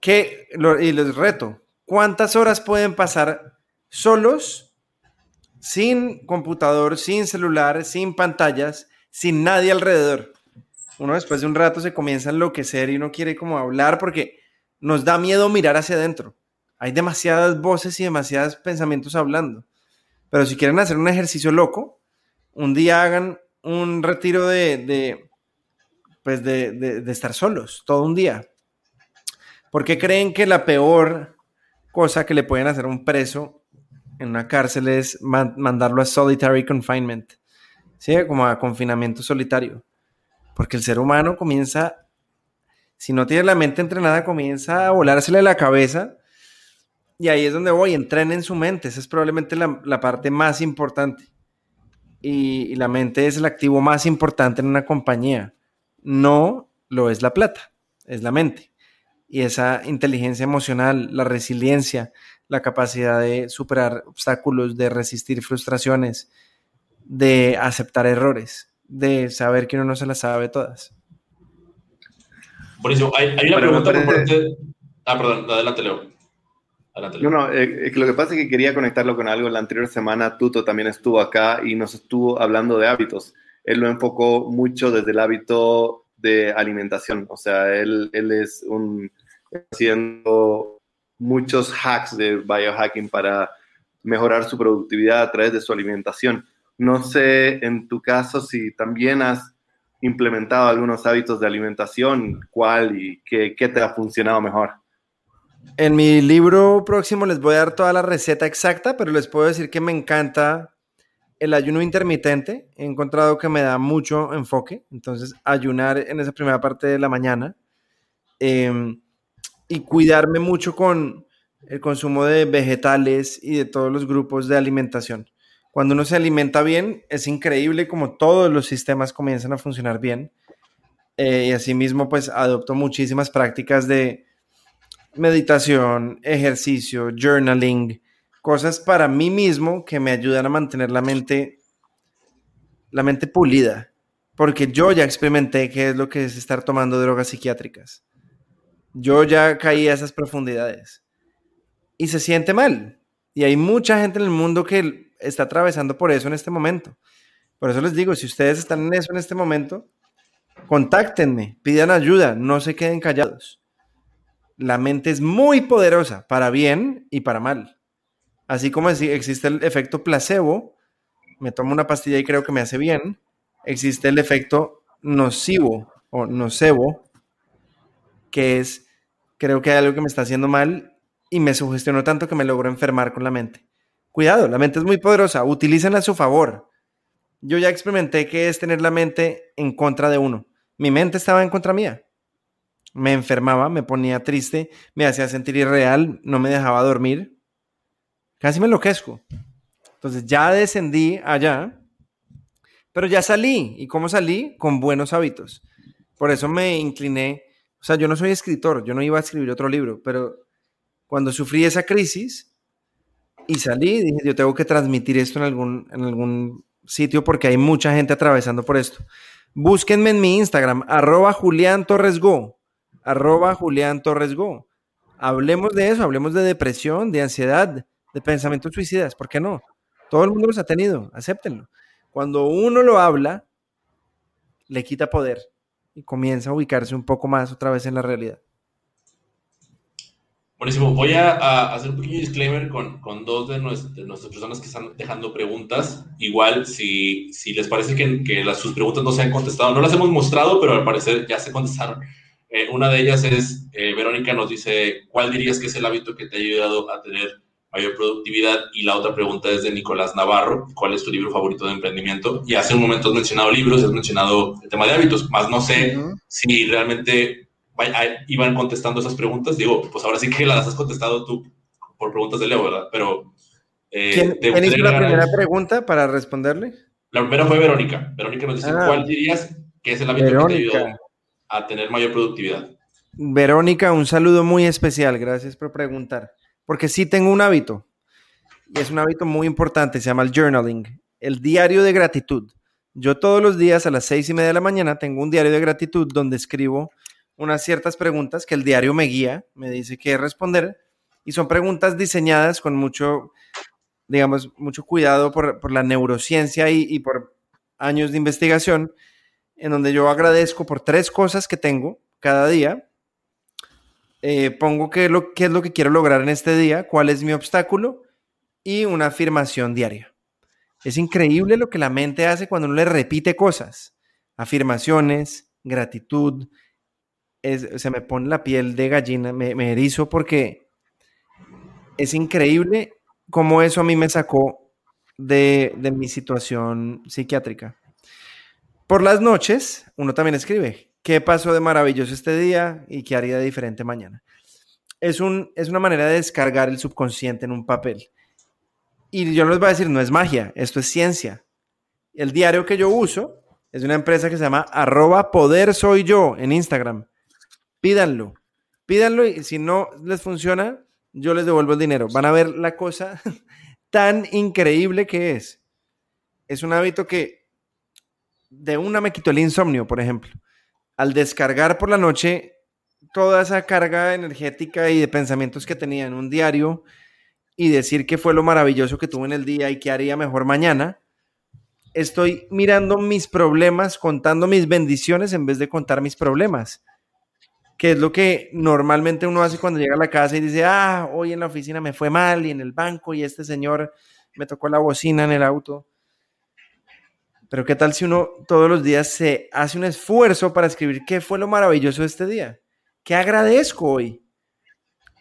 ¿Qué, y les reto, ¿cuántas horas pueden pasar solos, sin computador, sin celular, sin pantallas, sin nadie alrededor? uno después de un rato se comienza a enloquecer y uno quiere como hablar porque nos da miedo mirar hacia adentro. Hay demasiadas voces y demasiados pensamientos hablando. Pero si quieren hacer un ejercicio loco, un día hagan un retiro de, pues de, estar solos todo un día. ¿Por qué creen que la peor cosa que le pueden hacer a un preso en una cárcel es mandarlo a solitary confinement? ¿Sí? Como a confinamiento solitario. Porque el ser humano comienza, si no tiene la mente entrenada, comienza a volársele la cabeza. Y ahí es donde voy, entrenen su mente. Esa es probablemente la, parte más importante. Y, la mente es el activo más importante en una compañía no lo es la plata, es la mente. Y esa inteligencia emocional, la resiliencia, la capacidad de superar obstáculos, de resistir frustraciones, de aceptar errores, de saber que uno no se las sabe todas. Buenísimo. Hay, una pregunta por parte... Ah, perdón, adelante, Leo. Adelante. No, no, eh, lo que pasa es que quería conectarlo con algo. La anterior semana Tuto también estuvo acá y nos estuvo hablando de hábitos él lo enfocó mucho desde el hábito de alimentación. O sea, él, él es un, haciendo muchos hacks de biohacking para mejorar su productividad a través de su alimentación. No sé en tu caso si también has implementado algunos hábitos de alimentación, cuál y qué, qué te ha funcionado mejor. En mi libro próximo les voy a dar toda la receta exacta, pero les puedo decir que me encanta el ayuno intermitente he encontrado que me da mucho enfoque, entonces ayunar en esa primera parte de la mañana em, y cuidarme mucho con el consumo de vegetales y de todos los grupos de alimentación. Cuando uno se alimenta bien, es increíble como todos los sistemas comienzan a funcionar bien. Eh, y asimismo, pues adopto muchísimas prácticas de meditación, ejercicio, journaling, cosas para mí mismo que me ayudan a mantener la mente, la mente pulida, porque yo ya experimenté qué es lo que es estar tomando drogas psiquiátricas. Yo ya caí a esas profundidades y se siente mal. Y hay mucha gente en el mundo que está atravesando por eso en este momento. Por eso les digo, si ustedes están en eso en este momento, contáctenme, pidan ayuda, no se queden callados. La mente es muy poderosa, para bien y para mal. Así como existe el efecto placebo, me tomo una pastilla y creo que me hace bien, existe el efecto nocivo o nocebo, que es, creo que hay algo que me está haciendo mal y me sugestionó tanto que me logro enfermar con la mente. Cuidado, la mente es muy poderosa, utilícenla a su favor. Yo ya experimenté que es tener la mente en contra de uno. Mi mente estaba en contra mía. Me enfermaba, me ponía triste, me hacía sentir irreal, no me dejaba dormir, Casi me enloquezco. Entonces ya descendí allá, pero ya salí. ¿Y cómo salí? Con buenos hábitos. Por eso me incliné. O sea, yo no soy escritor, yo no iba a escribir otro libro, pero cuando sufrí esa crisis y salí, dije, yo tengo que transmitir esto en algún, en algún sitio porque hay mucha gente atravesando por esto. Búsquenme en mi Instagram, arroba Julián Torres Go, arroba Julián Torres Go. Hablemos de eso, hablemos de depresión, de ansiedad, de pensamientos suicidas, ¿por qué no? Todo el mundo los ha tenido, acéptenlo. Cuando uno lo habla, le quita poder y comienza a ubicarse un poco más otra vez en la realidad. Buenísimo. Voy a, hacer un pequeño disclaimer con, dos de, nuestras personas que están dejando preguntas. Igual, si, si les parece que, las, sus preguntas no se han contestado, no las hemos mostrado, pero al parecer ya se contestaron. Eh, una de ellas es, eh, Verónica nos dice, ¿cuál dirías que es el hábito que te ha ayudado a tener mayor productividad. Y la otra pregunta es de Nicolás Navarro, ¿cuál es tu libro favorito de emprendimiento? Y hace un momento has mencionado libros, has mencionado el tema de hábitos, más no sé si realmente iban contestando esas preguntas. Digo, pues ahora sí que las has contestado tú por preguntas de Leo, ¿verdad? Pero... Eh, ¿Quién, hizo la primera pregunta para responderle? La primera fue Verónica. Verónica nos dice, ah. ¿cuál dirías que es el hábito que te ayudó a tener mayor productividad? Verónica, un saludo muy especial. Gracias por preguntar porque sí tengo un hábito, y es un hábito muy importante, se llama el journaling, el diario de gratitud. Yo todos los días a las seis y media de la mañana tengo un diario de gratitud donde escribo unas ciertas preguntas que el diario me guía, me dice qué responder, y son preguntas diseñadas con mucho, digamos, mucho cuidado por, la neurociencia y por años de investigación, en donde yo agradezco por tres cosas que tengo cada día eh, pongo qué es, lo, es que quiero lograr en este día, cuál es mi obstáculo y una afirmación diaria. Es increíble lo que la mente hace cuando uno le repite cosas, afirmaciones, gratitud. se me pone la piel de gallina, me, me erizo porque es increíble cómo eso a mí me sacó de, de mi situación psiquiátrica. Por las noches, uno también escribe, ¿qué pasó de maravilloso este día y qué haría de diferente mañana? Es, un, es una manera de descargar el subconsciente en un papel. Y yo les voy a decir, no es magia, esto es ciencia. El diario que yo uso es una empresa que se llama arroba poder soy yo en Instagram. Pídanlo, pídanlo y si no les funciona, yo les devuelvo el dinero. Van a ver la cosa [LAUGHS] tan increíble que es. Es un hábito que de una me quitó el insomnio, por ejemplo. Al descargar por la noche toda esa carga energética y de pensamientos que tenía en un diario y decir qué fue lo maravilloso que tuve en el día y qué haría mejor mañana, estoy mirando mis problemas, contando mis bendiciones en vez de contar mis problemas. Que es lo que normalmente uno hace cuando llega a la casa y dice, ah, hoy en la oficina me fue mal y en el banco y este señor me tocó la bocina en el auto. Pero qué tal si uno todos los días se hace un esfuerzo para escribir qué fue lo maravilloso de este día? ¿Qué agradezco hoy?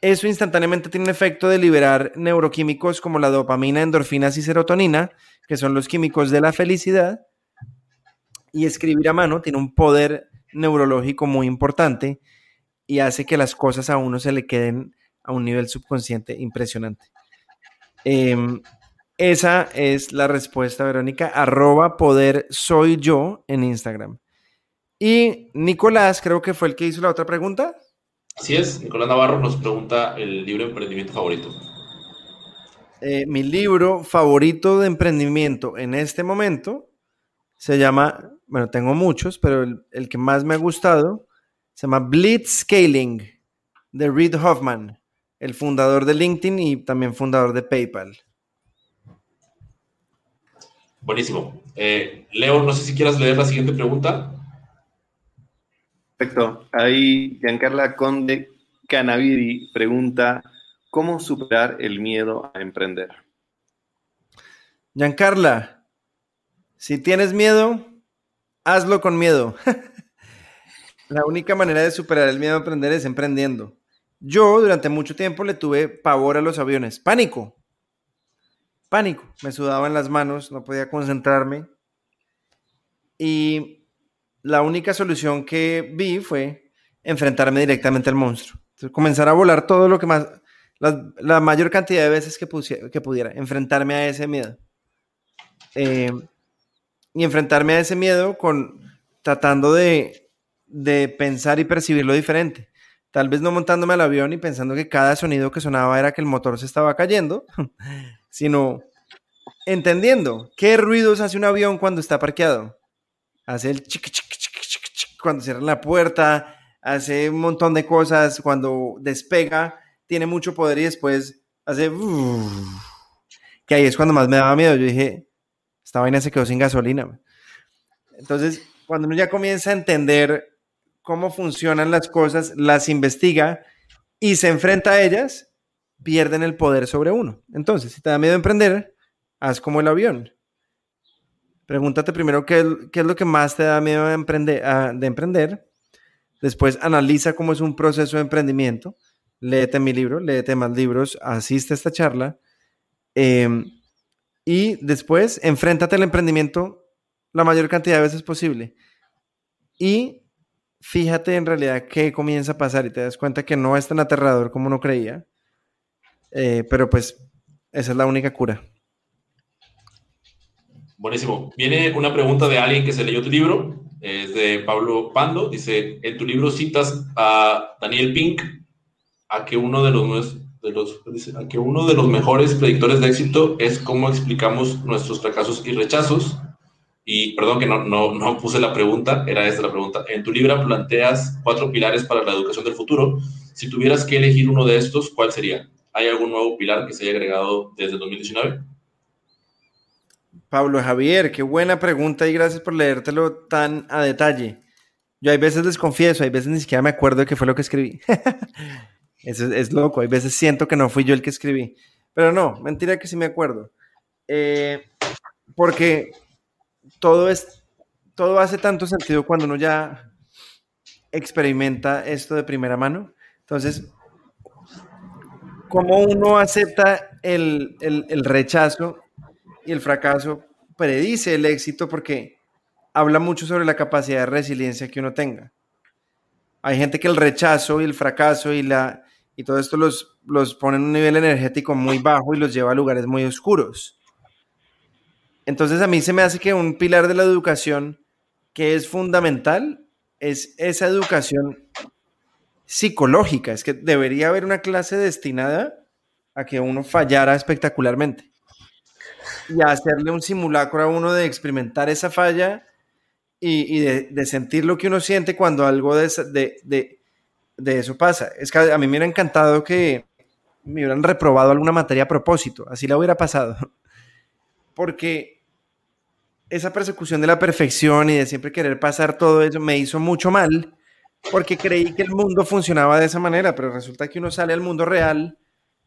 Eso instantáneamente tiene un efecto de liberar neuroquímicos como la dopamina, endorfinas y serotonina, que son los químicos de la felicidad, y escribir a mano tiene un poder neurológico muy importante y hace que las cosas a uno se le queden a un nivel subconsciente impresionante. Em, esa es la respuesta, Verónica. Arroba poder soy yo en Instagram. Y Nicolás, creo que fue el que hizo la otra pregunta. Así es, Nicolás Navarro nos pregunta el libro de emprendimiento favorito. Eh, mi libro favorito de emprendimiento en este momento se llama, bueno, tengo muchos, pero el, que más me ha gustado se llama Blitzscaling de Reid Hoffman, el fundador de LinkedIn y también fundador de PayPal. Buenísimo. Eh, Leo, no sé si quieras leer la siguiente pregunta. Perfecto. Ahí Giancarla Conde Canaviri pregunta, ¿Cómo superar el miedo a emprender? Giancarla, si tienes miedo, hazlo con miedo. [LAUGHS] La única manera de superar el miedo a emprender es emprendiendo. Yo durante mucho tiempo le tuve pavor a los aviones, pánico, pánico, me sudaban las manos, no podía concentrarme. Y la única solución que vi fue enfrentarme directamente al monstruo. comenzar a volar todo lo que más, la, mayor cantidad de veces que, que, pudiera, enfrentarme a ese miedo. Eh, y enfrentarme a ese miedo con tratando de, de pensar y percibirlo diferente. Tal vez no montándome al avión y pensando que cada sonido que sonaba era que el motor se estaba cayendo, [LAUGHS] sino entendiendo qué ruidos hace un avión cuando está parqueado. Hace el chic, chic, chic, chic, cuando cierra la puerta, hace un montón de cosas cuando despega tiene mucho poder y después hace... [LAUGHS] que ahí es cuando más me daba miedo. Yo dije, esta vaina se quedó sin gasolina. Entonces, cuando uno ya comienza a entender cómo funcionan las cosas, las investiga y se enfrenta a ellas, pierden el poder sobre uno. Entonces, si te da miedo emprender, haz como el avión. Pregúntate primero qué, es lo que más te da miedo de emprender, de emprender. Después analiza cómo es un proceso de emprendimiento léete mi libro, léete más libros, asiste a esta charla em, y después enfréntate al emprendimiento la mayor cantidad de veces posible. Y fíjate en realidad qué comienza a pasar y te das cuenta que no es tan aterrador como uno creía, eh, pero pues esa es la única cura. Buenísimo. Viene una pregunta de alguien que se leyó tu libro, es de Pablo Pando. Dice, en tu libro citas a Daniel Pink a que uno de los, de los, a que uno de los mejores predictores de éxito es cómo explicamos nuestros fracasos y rechazos. Y perdón que no, no, no puse la pregunta, era esta la pregunta. En tu libro planteas cuatro pilares para la educación del futuro. Si tuvieras que elegir uno de estos, ¿cuál sería? ¿Hay algún nuevo pilar que se haya agregado desde 2019? Pablo Javier, qué buena pregunta y gracias por leértelo tan a detalle. Yo hay veces les confieso, hay veces ni siquiera me acuerdo de qué fue lo que escribí. [LAUGHS] Eso es, loco. Hay veces siento que no fui yo el que escribí. Pero no, mentira que sí me acuerdo. Eh, porque todo es, todo hace tanto sentido cuando uno ya experimenta esto de primera mano. Entonces, ¿cómo uno acepta el, el rechazo y el fracaso? Predice el éxito porque habla mucho sobre la capacidad de resiliencia que uno tenga. Hay gente que el rechazo y el fracaso y, la, y todo esto los, los pone en un nivel energético muy bajo y los lleva a lugares muy oscuros. Entonces a mí se me hace que un pilar de la educación que es fundamental es esa educación psicológica. Es que debería haber una clase destinada a que uno fallara espectacularmente y a hacerle un simulacro a uno de experimentar esa falla y, de, sentir lo que uno siente cuando algo de, eso pasa. Es que a mí me hubiera encantado que me hubieran reprobado alguna materia a propósito, así la hubiera pasado. [LAUGHS] Porque esa persecución de la perfección y de siempre querer pasar todo eso me hizo mucho mal, porque creí que el mundo funcionaba de esa manera, pero resulta que uno sale al mundo real,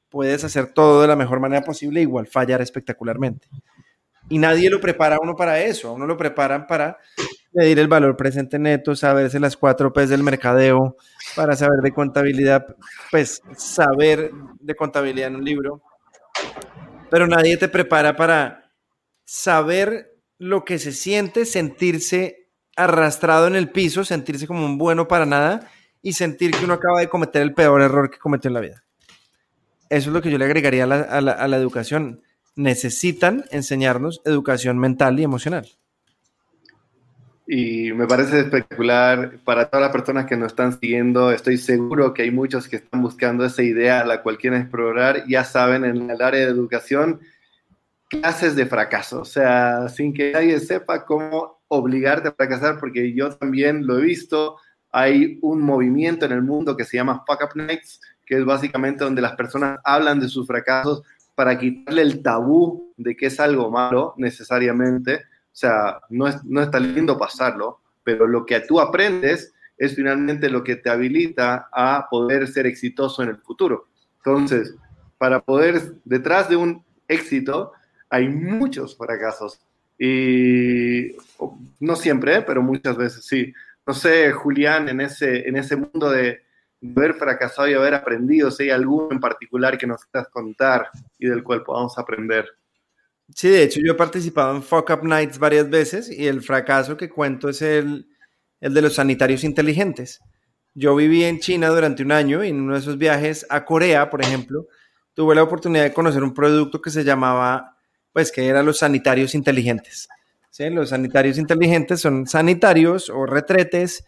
puedes hacer todo de la mejor manera posible, igual fallar espectacularmente. Y nadie lo prepara a uno para eso, a uno lo preparan para medir el valor presente neto, saberse las cuatro P's del mercadeo, para saber de contabilidad, pues saber de contabilidad en un libro. Pero nadie te prepara para saber lo que se siente, sentirse arrastrado en el piso, sentirse como un bueno para nada y sentir que uno acaba de cometer el peor error que cometió en la vida. Eso es lo que yo le agregaría a la, a la educación. Necesitan enseñarnos educación mental y emocional y me parece espectacular para todas las personas que nos están siguiendo. Estoy seguro que hay muchos que están buscando esa idea a la cual quieren explorar. Ya saben, en el área de educación, clases de fracaso, o sea, sin que nadie sepa cómo obligarte a fracasar, porque yo también lo he visto. Hay un movimiento en el mundo que se llama Fuck Up Nights, que es básicamente donde las personas hablan de sus fracasos para quitarle el tabú de que es algo malo necesariamente o sea, no, es, no está lindo pasarlo, pero lo que tú aprendes es finalmente lo que te habilita a poder ser exitoso en el futuro. Entonces, para poder, detrás de un éxito, hay muchos fracasos. Y no siempre, pero muchas veces sí. No sé, Julián, en ese, en ese mundo de, haber fracasado y haber aprendido, si hay alguno en particular que nos quieras contar y del cual podamos aprender. Sí, de hecho yo he participado en Fuck Up Nights varias veces y el fracaso que cuento es el, el de los sanitarios inteligentes. Yo viví en China durante un año y en uno de esos viajes a Corea, por ejemplo, tuve la oportunidad de conocer un producto que se llamaba, pues que eran los sanitarios inteligentes. ¿Sí? Los sanitarios inteligentes son sanitarios o retretes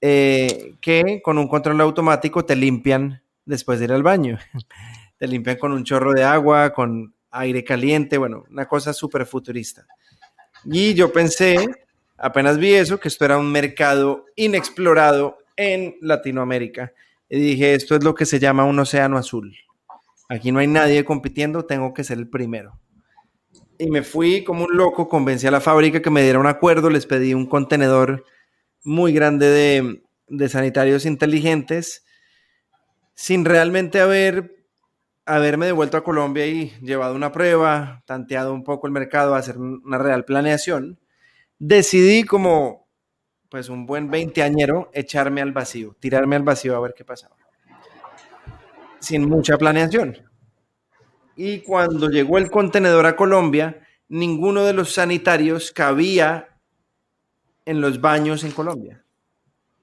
eh, que con un control automático te limpian después de ir al baño. [LAUGHS] Te limpian con un chorro de agua, con aire caliente, bueno, una cosa súper futurista. Y yo pensé, apenas vi eso, que esto era un mercado inexplorado en Latinoamérica. Y dije, esto es lo que se llama un océano azul. Aquí no hay nadie compitiendo, tengo que ser el primero. Y me fui como un loco, convencí a la fábrica que me diera un acuerdo, les pedí un contenedor muy grande de, de sanitarios inteligentes, sin realmente haber haberme devuelto a Colombia y llevado una prueba, tanteado un poco el mercado, hacer una real planeación, decidí como pues un buen veinteañero echarme al vacío, tirarme al vacío a ver qué pasaba. Sin mucha planeación. Y cuando llegó el contenedor a Colombia, ninguno de los sanitarios cabía en los baños en Colombia.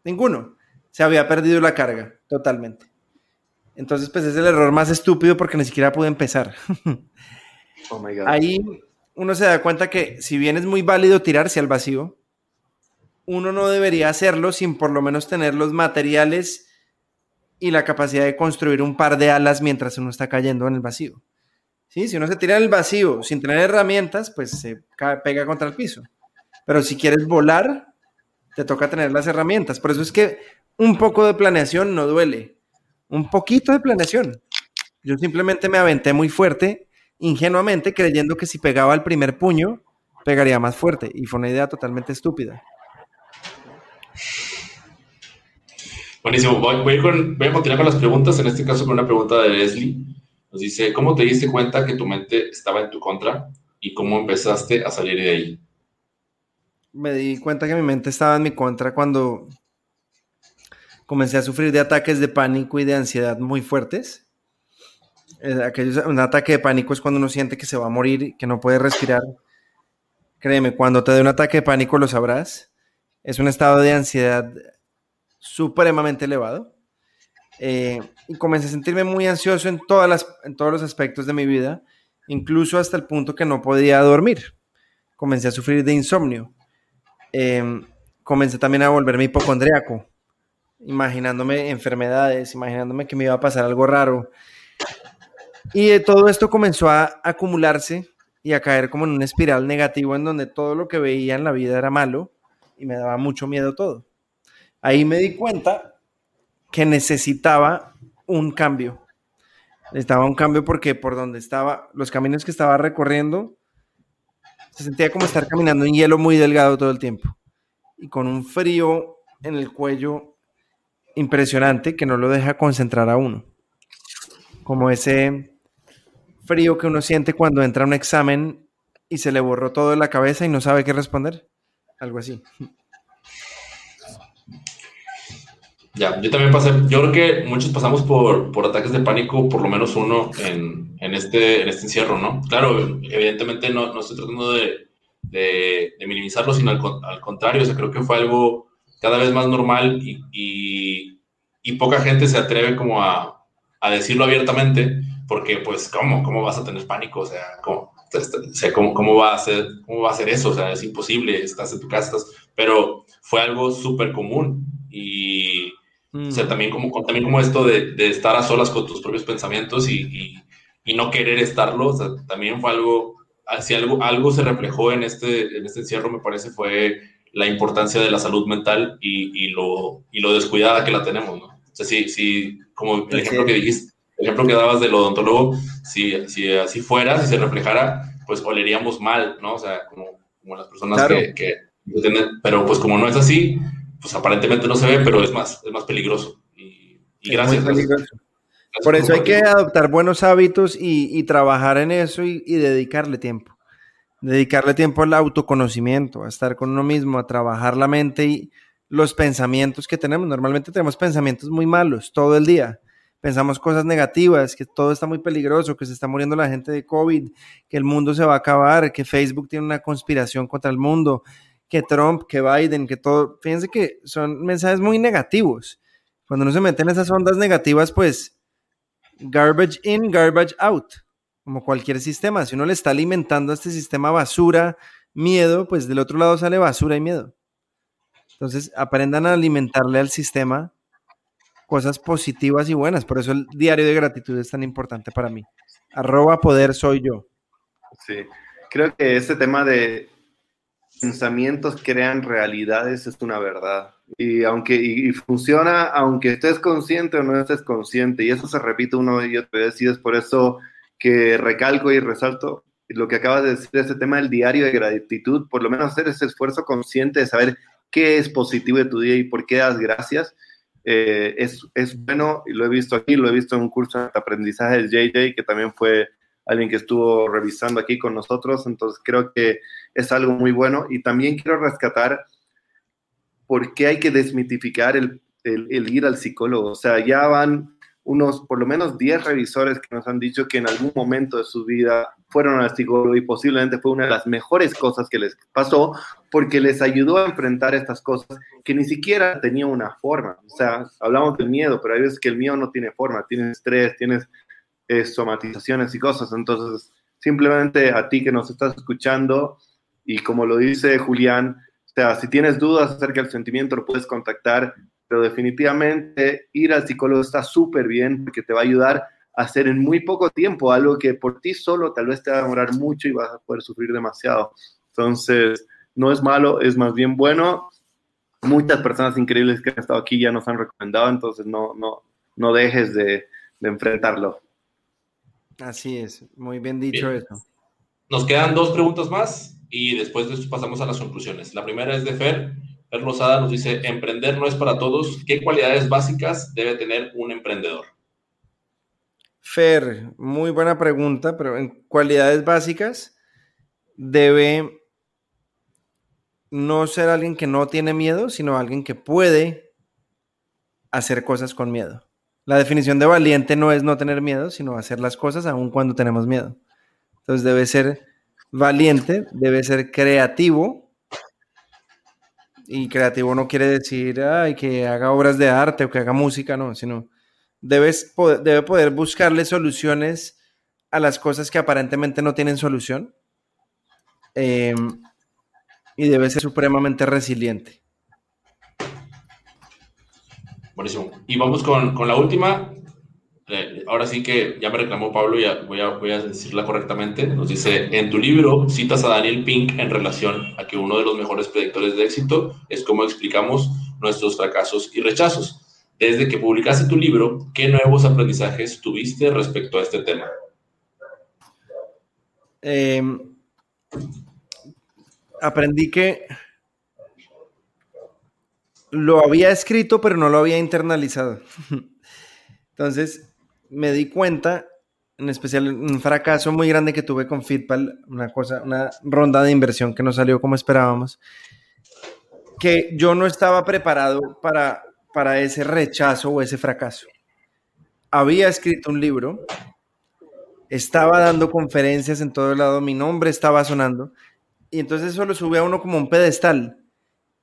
Ninguno. Se había perdido la carga totalmente. Entonces, pues es el error más estúpido porque ni siquiera pude empezar. [LAUGHS] Oh Ahí uno se da cuenta que si bien es muy válido tirarse al vacío, uno no debería hacerlo sin por lo menos tener los materiales y la capacidad de construir un par de alas mientras uno está cayendo en el vacío. ¿Sí? Si uno se tira en el vacío sin tener herramientas, pues se pega contra el piso. Pero si quieres volar, te toca tener las herramientas. Por eso es que un poco de planeación no duele un poquito de planeación. Yo simplemente me aventé muy fuerte, ingenuamente, creyendo que si pegaba el primer puño, pegaría más fuerte. Y fue una idea totalmente estúpida. Buenísimo. Voy, a continuar con las preguntas, en este caso con una pregunta de Leslie. Dice, ¿cómo te diste cuenta que tu mente estaba en tu contra y cómo empezaste a salir de ahí? Me di cuenta que mi mente estaba en mi contra cuando comencé a sufrir de ataques de pánico y de ansiedad muy fuertes. un ataque de pánico es cuando uno siente que se va a morir, que no puede respirar. Créeme, cuando te dé un ataque de pánico lo sabrás. Es un estado de ansiedad supremamente elevado. Eh, y comencé a sentirme muy ansioso en, todas las, en todos los aspectos de mi vida, incluso hasta el punto que no podía dormir. Comencé a sufrir de insomnio. Eh, comencé también a volverme hipocondriaco, imaginándome enfermedades, imaginándome que me iba a pasar algo raro. Y todo esto comenzó a acumularse y a caer como en un espiral negativo en donde todo lo que veía en la vida era malo y me daba mucho miedo todo. Ahí me di cuenta que necesitaba un cambio. Necesitaba un cambio porque por donde estaba, los caminos que estaba recorriendo, se sentía como estar caminando en hielo muy delgado todo el tiempo y con un frío en el cuello impresionante que no lo deja concentrar a uno. Como ese frío que uno siente cuando entra a un examen y se le borró todo de la cabeza y no sabe qué responder. Algo así. Ya, yo también pasé, yo creo que muchos pasamos por, por ataques de pánico, por lo menos uno en, en, este, en este encierro, ¿no? Claro, evidentemente no, no estoy tratando de, de, minimizarlo, sino al, contrario, o sea, creo que fue algo cada vez más normal y, y, y poca gente se atreve como a, a decirlo abiertamente porque pues, ¿cómo? ¿Cómo vas a tener pánico? O sea, ¿cómo, o ¿cómo, va a ser, ¿cómo va a ser eso? O sea, es imposible, estás en tu casa, estás... pero fue algo súper común y, o sea, también como, también como esto de, de, estar a solas con tus propios pensamientos y, y, y, no querer estarlo, o sea, también fue algo, si algo, algo se reflejó en este, en este encierro, me parece, fue la importancia de la salud mental y, y, lo, y lo descuidada que la tenemos, ¿no? O sea, sí, sí, como el ejemplo que dijiste, el ejemplo que dabas del odontólogo, si, si así fuera, si se reflejara, pues oleríamos mal, ¿no? O sea, como, como las personas que, que, pero pues como no es así, pues aparentemente no se ve, pero es más, es más peligroso. Y, gracias, Por eso hay que adoptar buenos hábitos y, y trabajar en eso y, y, dedicarle tiempo. Dedicarle tiempo al autoconocimiento, a estar con uno mismo, a trabajar la mente y los pensamientos que tenemos. Normalmente tenemos pensamientos muy malos todo el día pensamos cosas negativas, que todo está muy peligroso, que se está muriendo la gente de COVID, que el mundo se va a acabar, que Facebook tiene una conspiración contra el mundo, que Trump, que Biden, que todo. Fíjense que son mensajes muy negativos. Cuando uno se mete en esas ondas negativas, pues garbage in, garbage out, como cualquier sistema. Si uno le está alimentando a este sistema basura, miedo, pues del otro lado sale basura y miedo. Entonces, aprendan a alimentarle al sistema cosas positivas y buenas. Por eso el diario de gratitud es tan importante para mí. Arroba poder soy yo. Sí, creo que este tema de pensamientos crean realidades es una verdad. Y aunque y, funciona, aunque estés consciente o no estés consciente, y eso se repite uno y otra vez, y es por eso que recalco y resalto lo que acabas de decir, ese tema del diario de gratitud, por lo menos hacer ese esfuerzo consciente de saber qué es positivo de tu día y por qué das gracias, eh, es, es, bueno, y lo he visto aquí, lo he visto en un curso de aprendizaje de JJ, que también fue alguien que estuvo revisando aquí con nosotros, entonces creo que es algo muy bueno. Y también quiero rescatar por qué hay que desmitificar el, ir al psicólogo. O sea, ya van unos por lo menos 10 revisores que nos han dicho que en algún momento de su vida fueron al psicólogo y posiblemente fue una de las mejores cosas que les pasó porque les ayudó a enfrentar estas cosas que ni siquiera tenía una forma. O sea, hablamos del miedo, pero hay veces que el miedo no tiene forma, tienes estrés, tienes eh, somatizaciones y cosas. Entonces, simplemente a ti que nos estás escuchando y como lo dice Julián, si tienes dudas acerca del sentimiento, lo puedes contactar pero definitivamente ir al psicólogo está súper bien porque te va a ayudar a hacer en muy poco tiempo algo que por ti solo tal vez te va a demorar mucho y vas a poder sufrir demasiado. Entonces, no es malo, es más bien bueno. Muchas personas increíbles que han estado aquí ya nos han recomendado, entonces no, no, no dejes de, de enfrentarlo. Así es, muy bien dicho eso. Nos quedan dos preguntas más y después de eso pasamos a las conclusiones. La primera es de Fer Fer Rosada nos dice, emprender no es para todos. ¿Qué cualidades básicas debe tener un emprendedor? Fer, muy buena pregunta, pero en cualidades básicas debe no ser alguien que no tiene miedo, sino alguien que puede hacer cosas con miedo. La definición de valiente no es no tener miedo, sino hacer las cosas aun cuando tenemos miedo. Entonces debe ser valiente, debe ser creativo. Y creativo no quiere decir que haga obras de arte o que haga música, no, sino debes debe poder buscarle soluciones a las cosas que aparentemente no tienen solución. Em, y debe ser supremamente resiliente. Buenísimo. Y vamos con, con la última. Eh, ahora sí que ya me reclamó Pablo, ya voy a, voy a decirla correctamente. Nos dice, en tu libro citas a Daniel Pink en relación a que uno de los mejores predictores de éxito es cómo explicamos nuestros fracasos y rechazos. Desde que publicaste tu libro, ¿qué nuevos aprendizajes tuviste respecto a este tema? Em, aprendí que lo había escrito, pero no lo había internalizado. [LAUGHS] Entonces, me di cuenta, en especial un fracaso muy grande que tuve con Fitpal, una cosa, una ronda de inversión que no salió como esperábamos, que yo no estaba preparado para, para ese rechazo o ese fracaso. Había escrito un libro, estaba dando conferencias en todo el lado, mi nombre estaba sonando, y entonces eso lo sube a uno como un pedestal.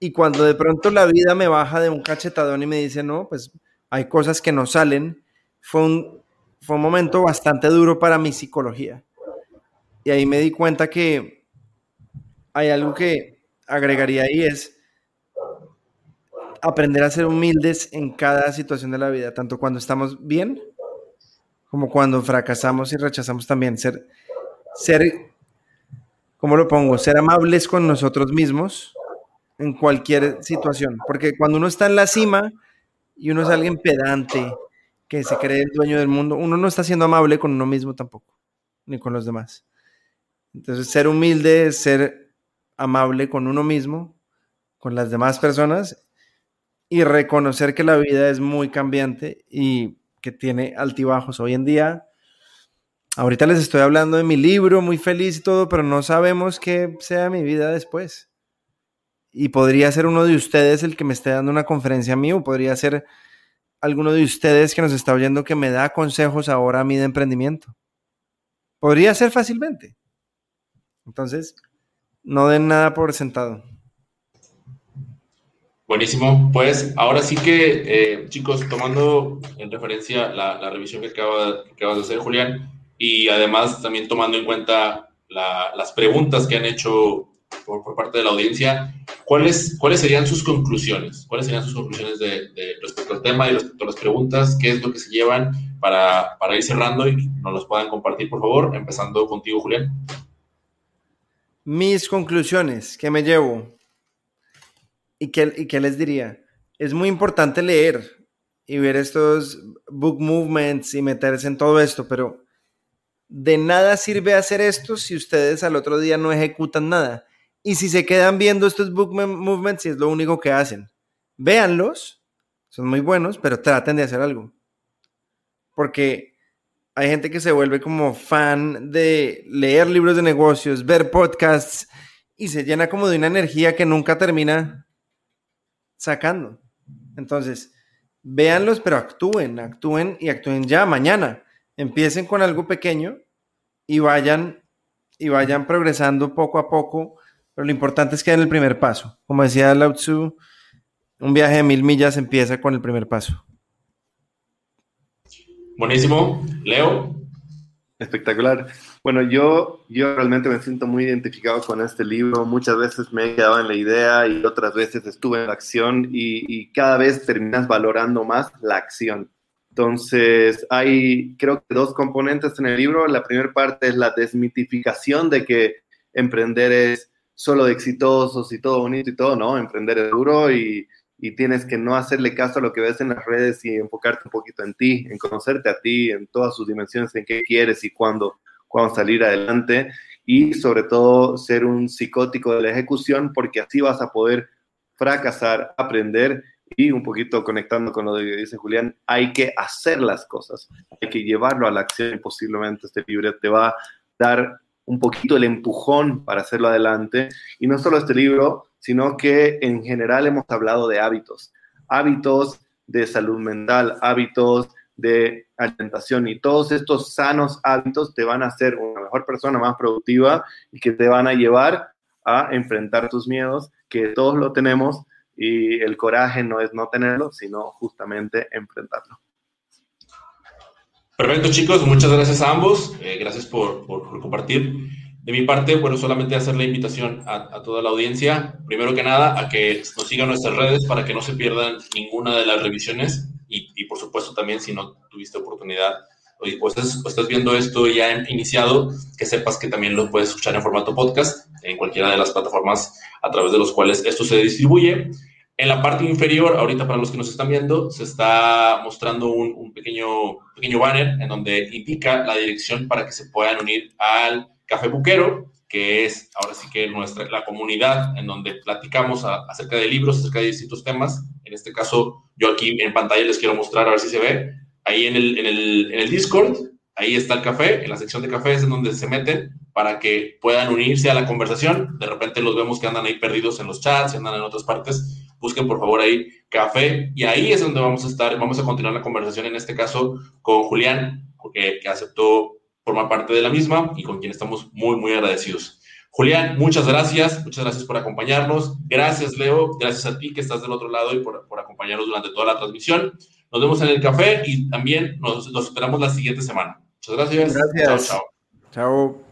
Y cuando de pronto la vida me baja de un cachetadón y me dice, no, pues hay cosas que no salen, fue un, fue un momento bastante duro para mi psicología. Y ahí me di cuenta que hay algo que agregaría ahí es aprender a ser humildes en cada situación de la vida, tanto cuando estamos bien como cuando fracasamos y rechazamos también. Ser, ser ¿cómo lo pongo? Ser amables con nosotros mismos en cualquier situación. Porque cuando uno está en la cima y uno es alguien pedante, que se cree el dueño del mundo, uno no está siendo amable con uno mismo tampoco, ni con los demás. Entonces, ser humilde es ser amable con uno mismo, con las demás personas y reconocer que la vida es muy cambiante y que tiene altibajos. Hoy en día ahorita les estoy hablando de mi libro, muy feliz y todo, pero no sabemos qué sea mi vida después. Y podría ser uno de ustedes el que me esté dando una conferencia a mí, o podría ser alguno de ustedes que nos está oyendo que me da consejos ahora a mí de emprendimiento. Podría ser fácilmente. Entonces, no den nada por sentado. Buenísimo. Pues ahora sí que, eh, chicos, tomando en referencia la, revisión que acabas de hacer, Julián, y además también tomando en cuenta las preguntas que han hecho por, parte de la audiencia, ¿cuáles, ¿cuáles serían sus conclusiones? ¿Cuáles serían sus conclusiones de, respecto al tema y respecto a las preguntas? ¿Qué es lo que se llevan para, para ir cerrando y nos los puedan compartir, por favor? Empezando contigo, Julián. Mis conclusiones, ¿qué me llevo? ¿Y qué, ¿Y qué les diría? Es muy importante leer y ver estos book movements y meterse en todo esto, pero de nada sirve hacer esto si ustedes al otro día no ejecutan nada. Y si se quedan viendo estos book movements, si es lo único que hacen, véanlos, son muy buenos, pero traten de hacer algo. Porque hay gente que se vuelve como fan de leer libros de negocios, ver podcasts y se llena como de una energía que nunca termina sacando. Entonces, véanlos, pero actúen, actúen y actúen ya mañana empiecen con algo pequeño y vayan y vayan progresando poco a poco, pero lo importante es que den el primer paso. Como decía Lao Tzu, un viaje de mil millas empieza con el primer paso. Buenísimo. Leo. Espectacular. Bueno, yo, yo realmente me siento muy identificado con este libro. Muchas veces me he quedado en la idea y otras veces estuve en la acción y, y cada vez terminas valorando más la acción. Entonces, hay creo que dos componentes en el libro. La primera parte es la desmitificación de que emprender es solo de exitosos y todo bonito y todo, ¿no? Emprender es duro y, y, tienes que no hacerle caso a lo que ves en las redes y enfocarte un poquito en ti, en conocerte a ti, en todas sus dimensiones, en qué quieres y cuándo, cuándo salir adelante. Y sobre todo ser un psicótico de la ejecución porque así vas a poder fracasar, aprender y un poquito conectando con lo que dice Julián, hay que hacer las cosas, hay que llevarlo a la acción y posiblemente este libro te va a dar un poquito el empujón para hacerlo adelante. Y no solo este libro, sino que en general hemos hablado de hábitos. Hábitos de salud mental, hábitos de alimentación y todos estos sanos hábitos te van a hacer una mejor persona, más productiva y que te van a llevar a enfrentar tus miedos, que todos lo tenemos y el coraje no es no tenerlo, sino justamente enfrentarlo. Perfecto, chicos. Muchas gracias a ambos. Eh, gracias por, por, compartir. De mi parte, bueno, solamente hacer la invitación a, toda la audiencia, primero que nada, a que nos sigan nuestras redes para que no se pierdan ninguna de las revisiones y, y por supuesto también si no tuviste oportunidad o estás, estás viendo esto ya iniciado, que sepas que también lo puedes escuchar en formato podcast en cualquiera de las plataformas a través de los cuales esto se distribuye. En la parte inferior, ahorita para los que nos están viendo, se está mostrando un, pequeño, pequeño banner en donde indica la dirección para que se puedan unir al Café Buquero, que es ahora sí que nuestra, la comunidad en donde platicamos acerca de libros, acerca de distintos temas. En este caso, yo aquí en pantalla les quiero mostrar a ver si se ve. Ahí en el, en el, en el Discord, ahí está el café, en la sección de café es en donde se meten para que puedan unirse a la conversación. De repente los vemos que andan ahí perdidos en los chats, andan en otras partes busquen por favor ahí café y ahí es donde vamos a estar, vamos a continuar la conversación en este caso con Julián, que, que aceptó formar parte de la misma y con quien estamos muy, muy agradecidos. Julián, muchas gracias, muchas gracias por acompañarnos. Gracias, Leo, gracias a ti que estás del otro lado y por, por acompañarnos durante toda la transmisión. Nos vemos en el café y también nos, nos esperamos la siguiente semana. Muchas gracias. Gracias. Chao, chao. Chao.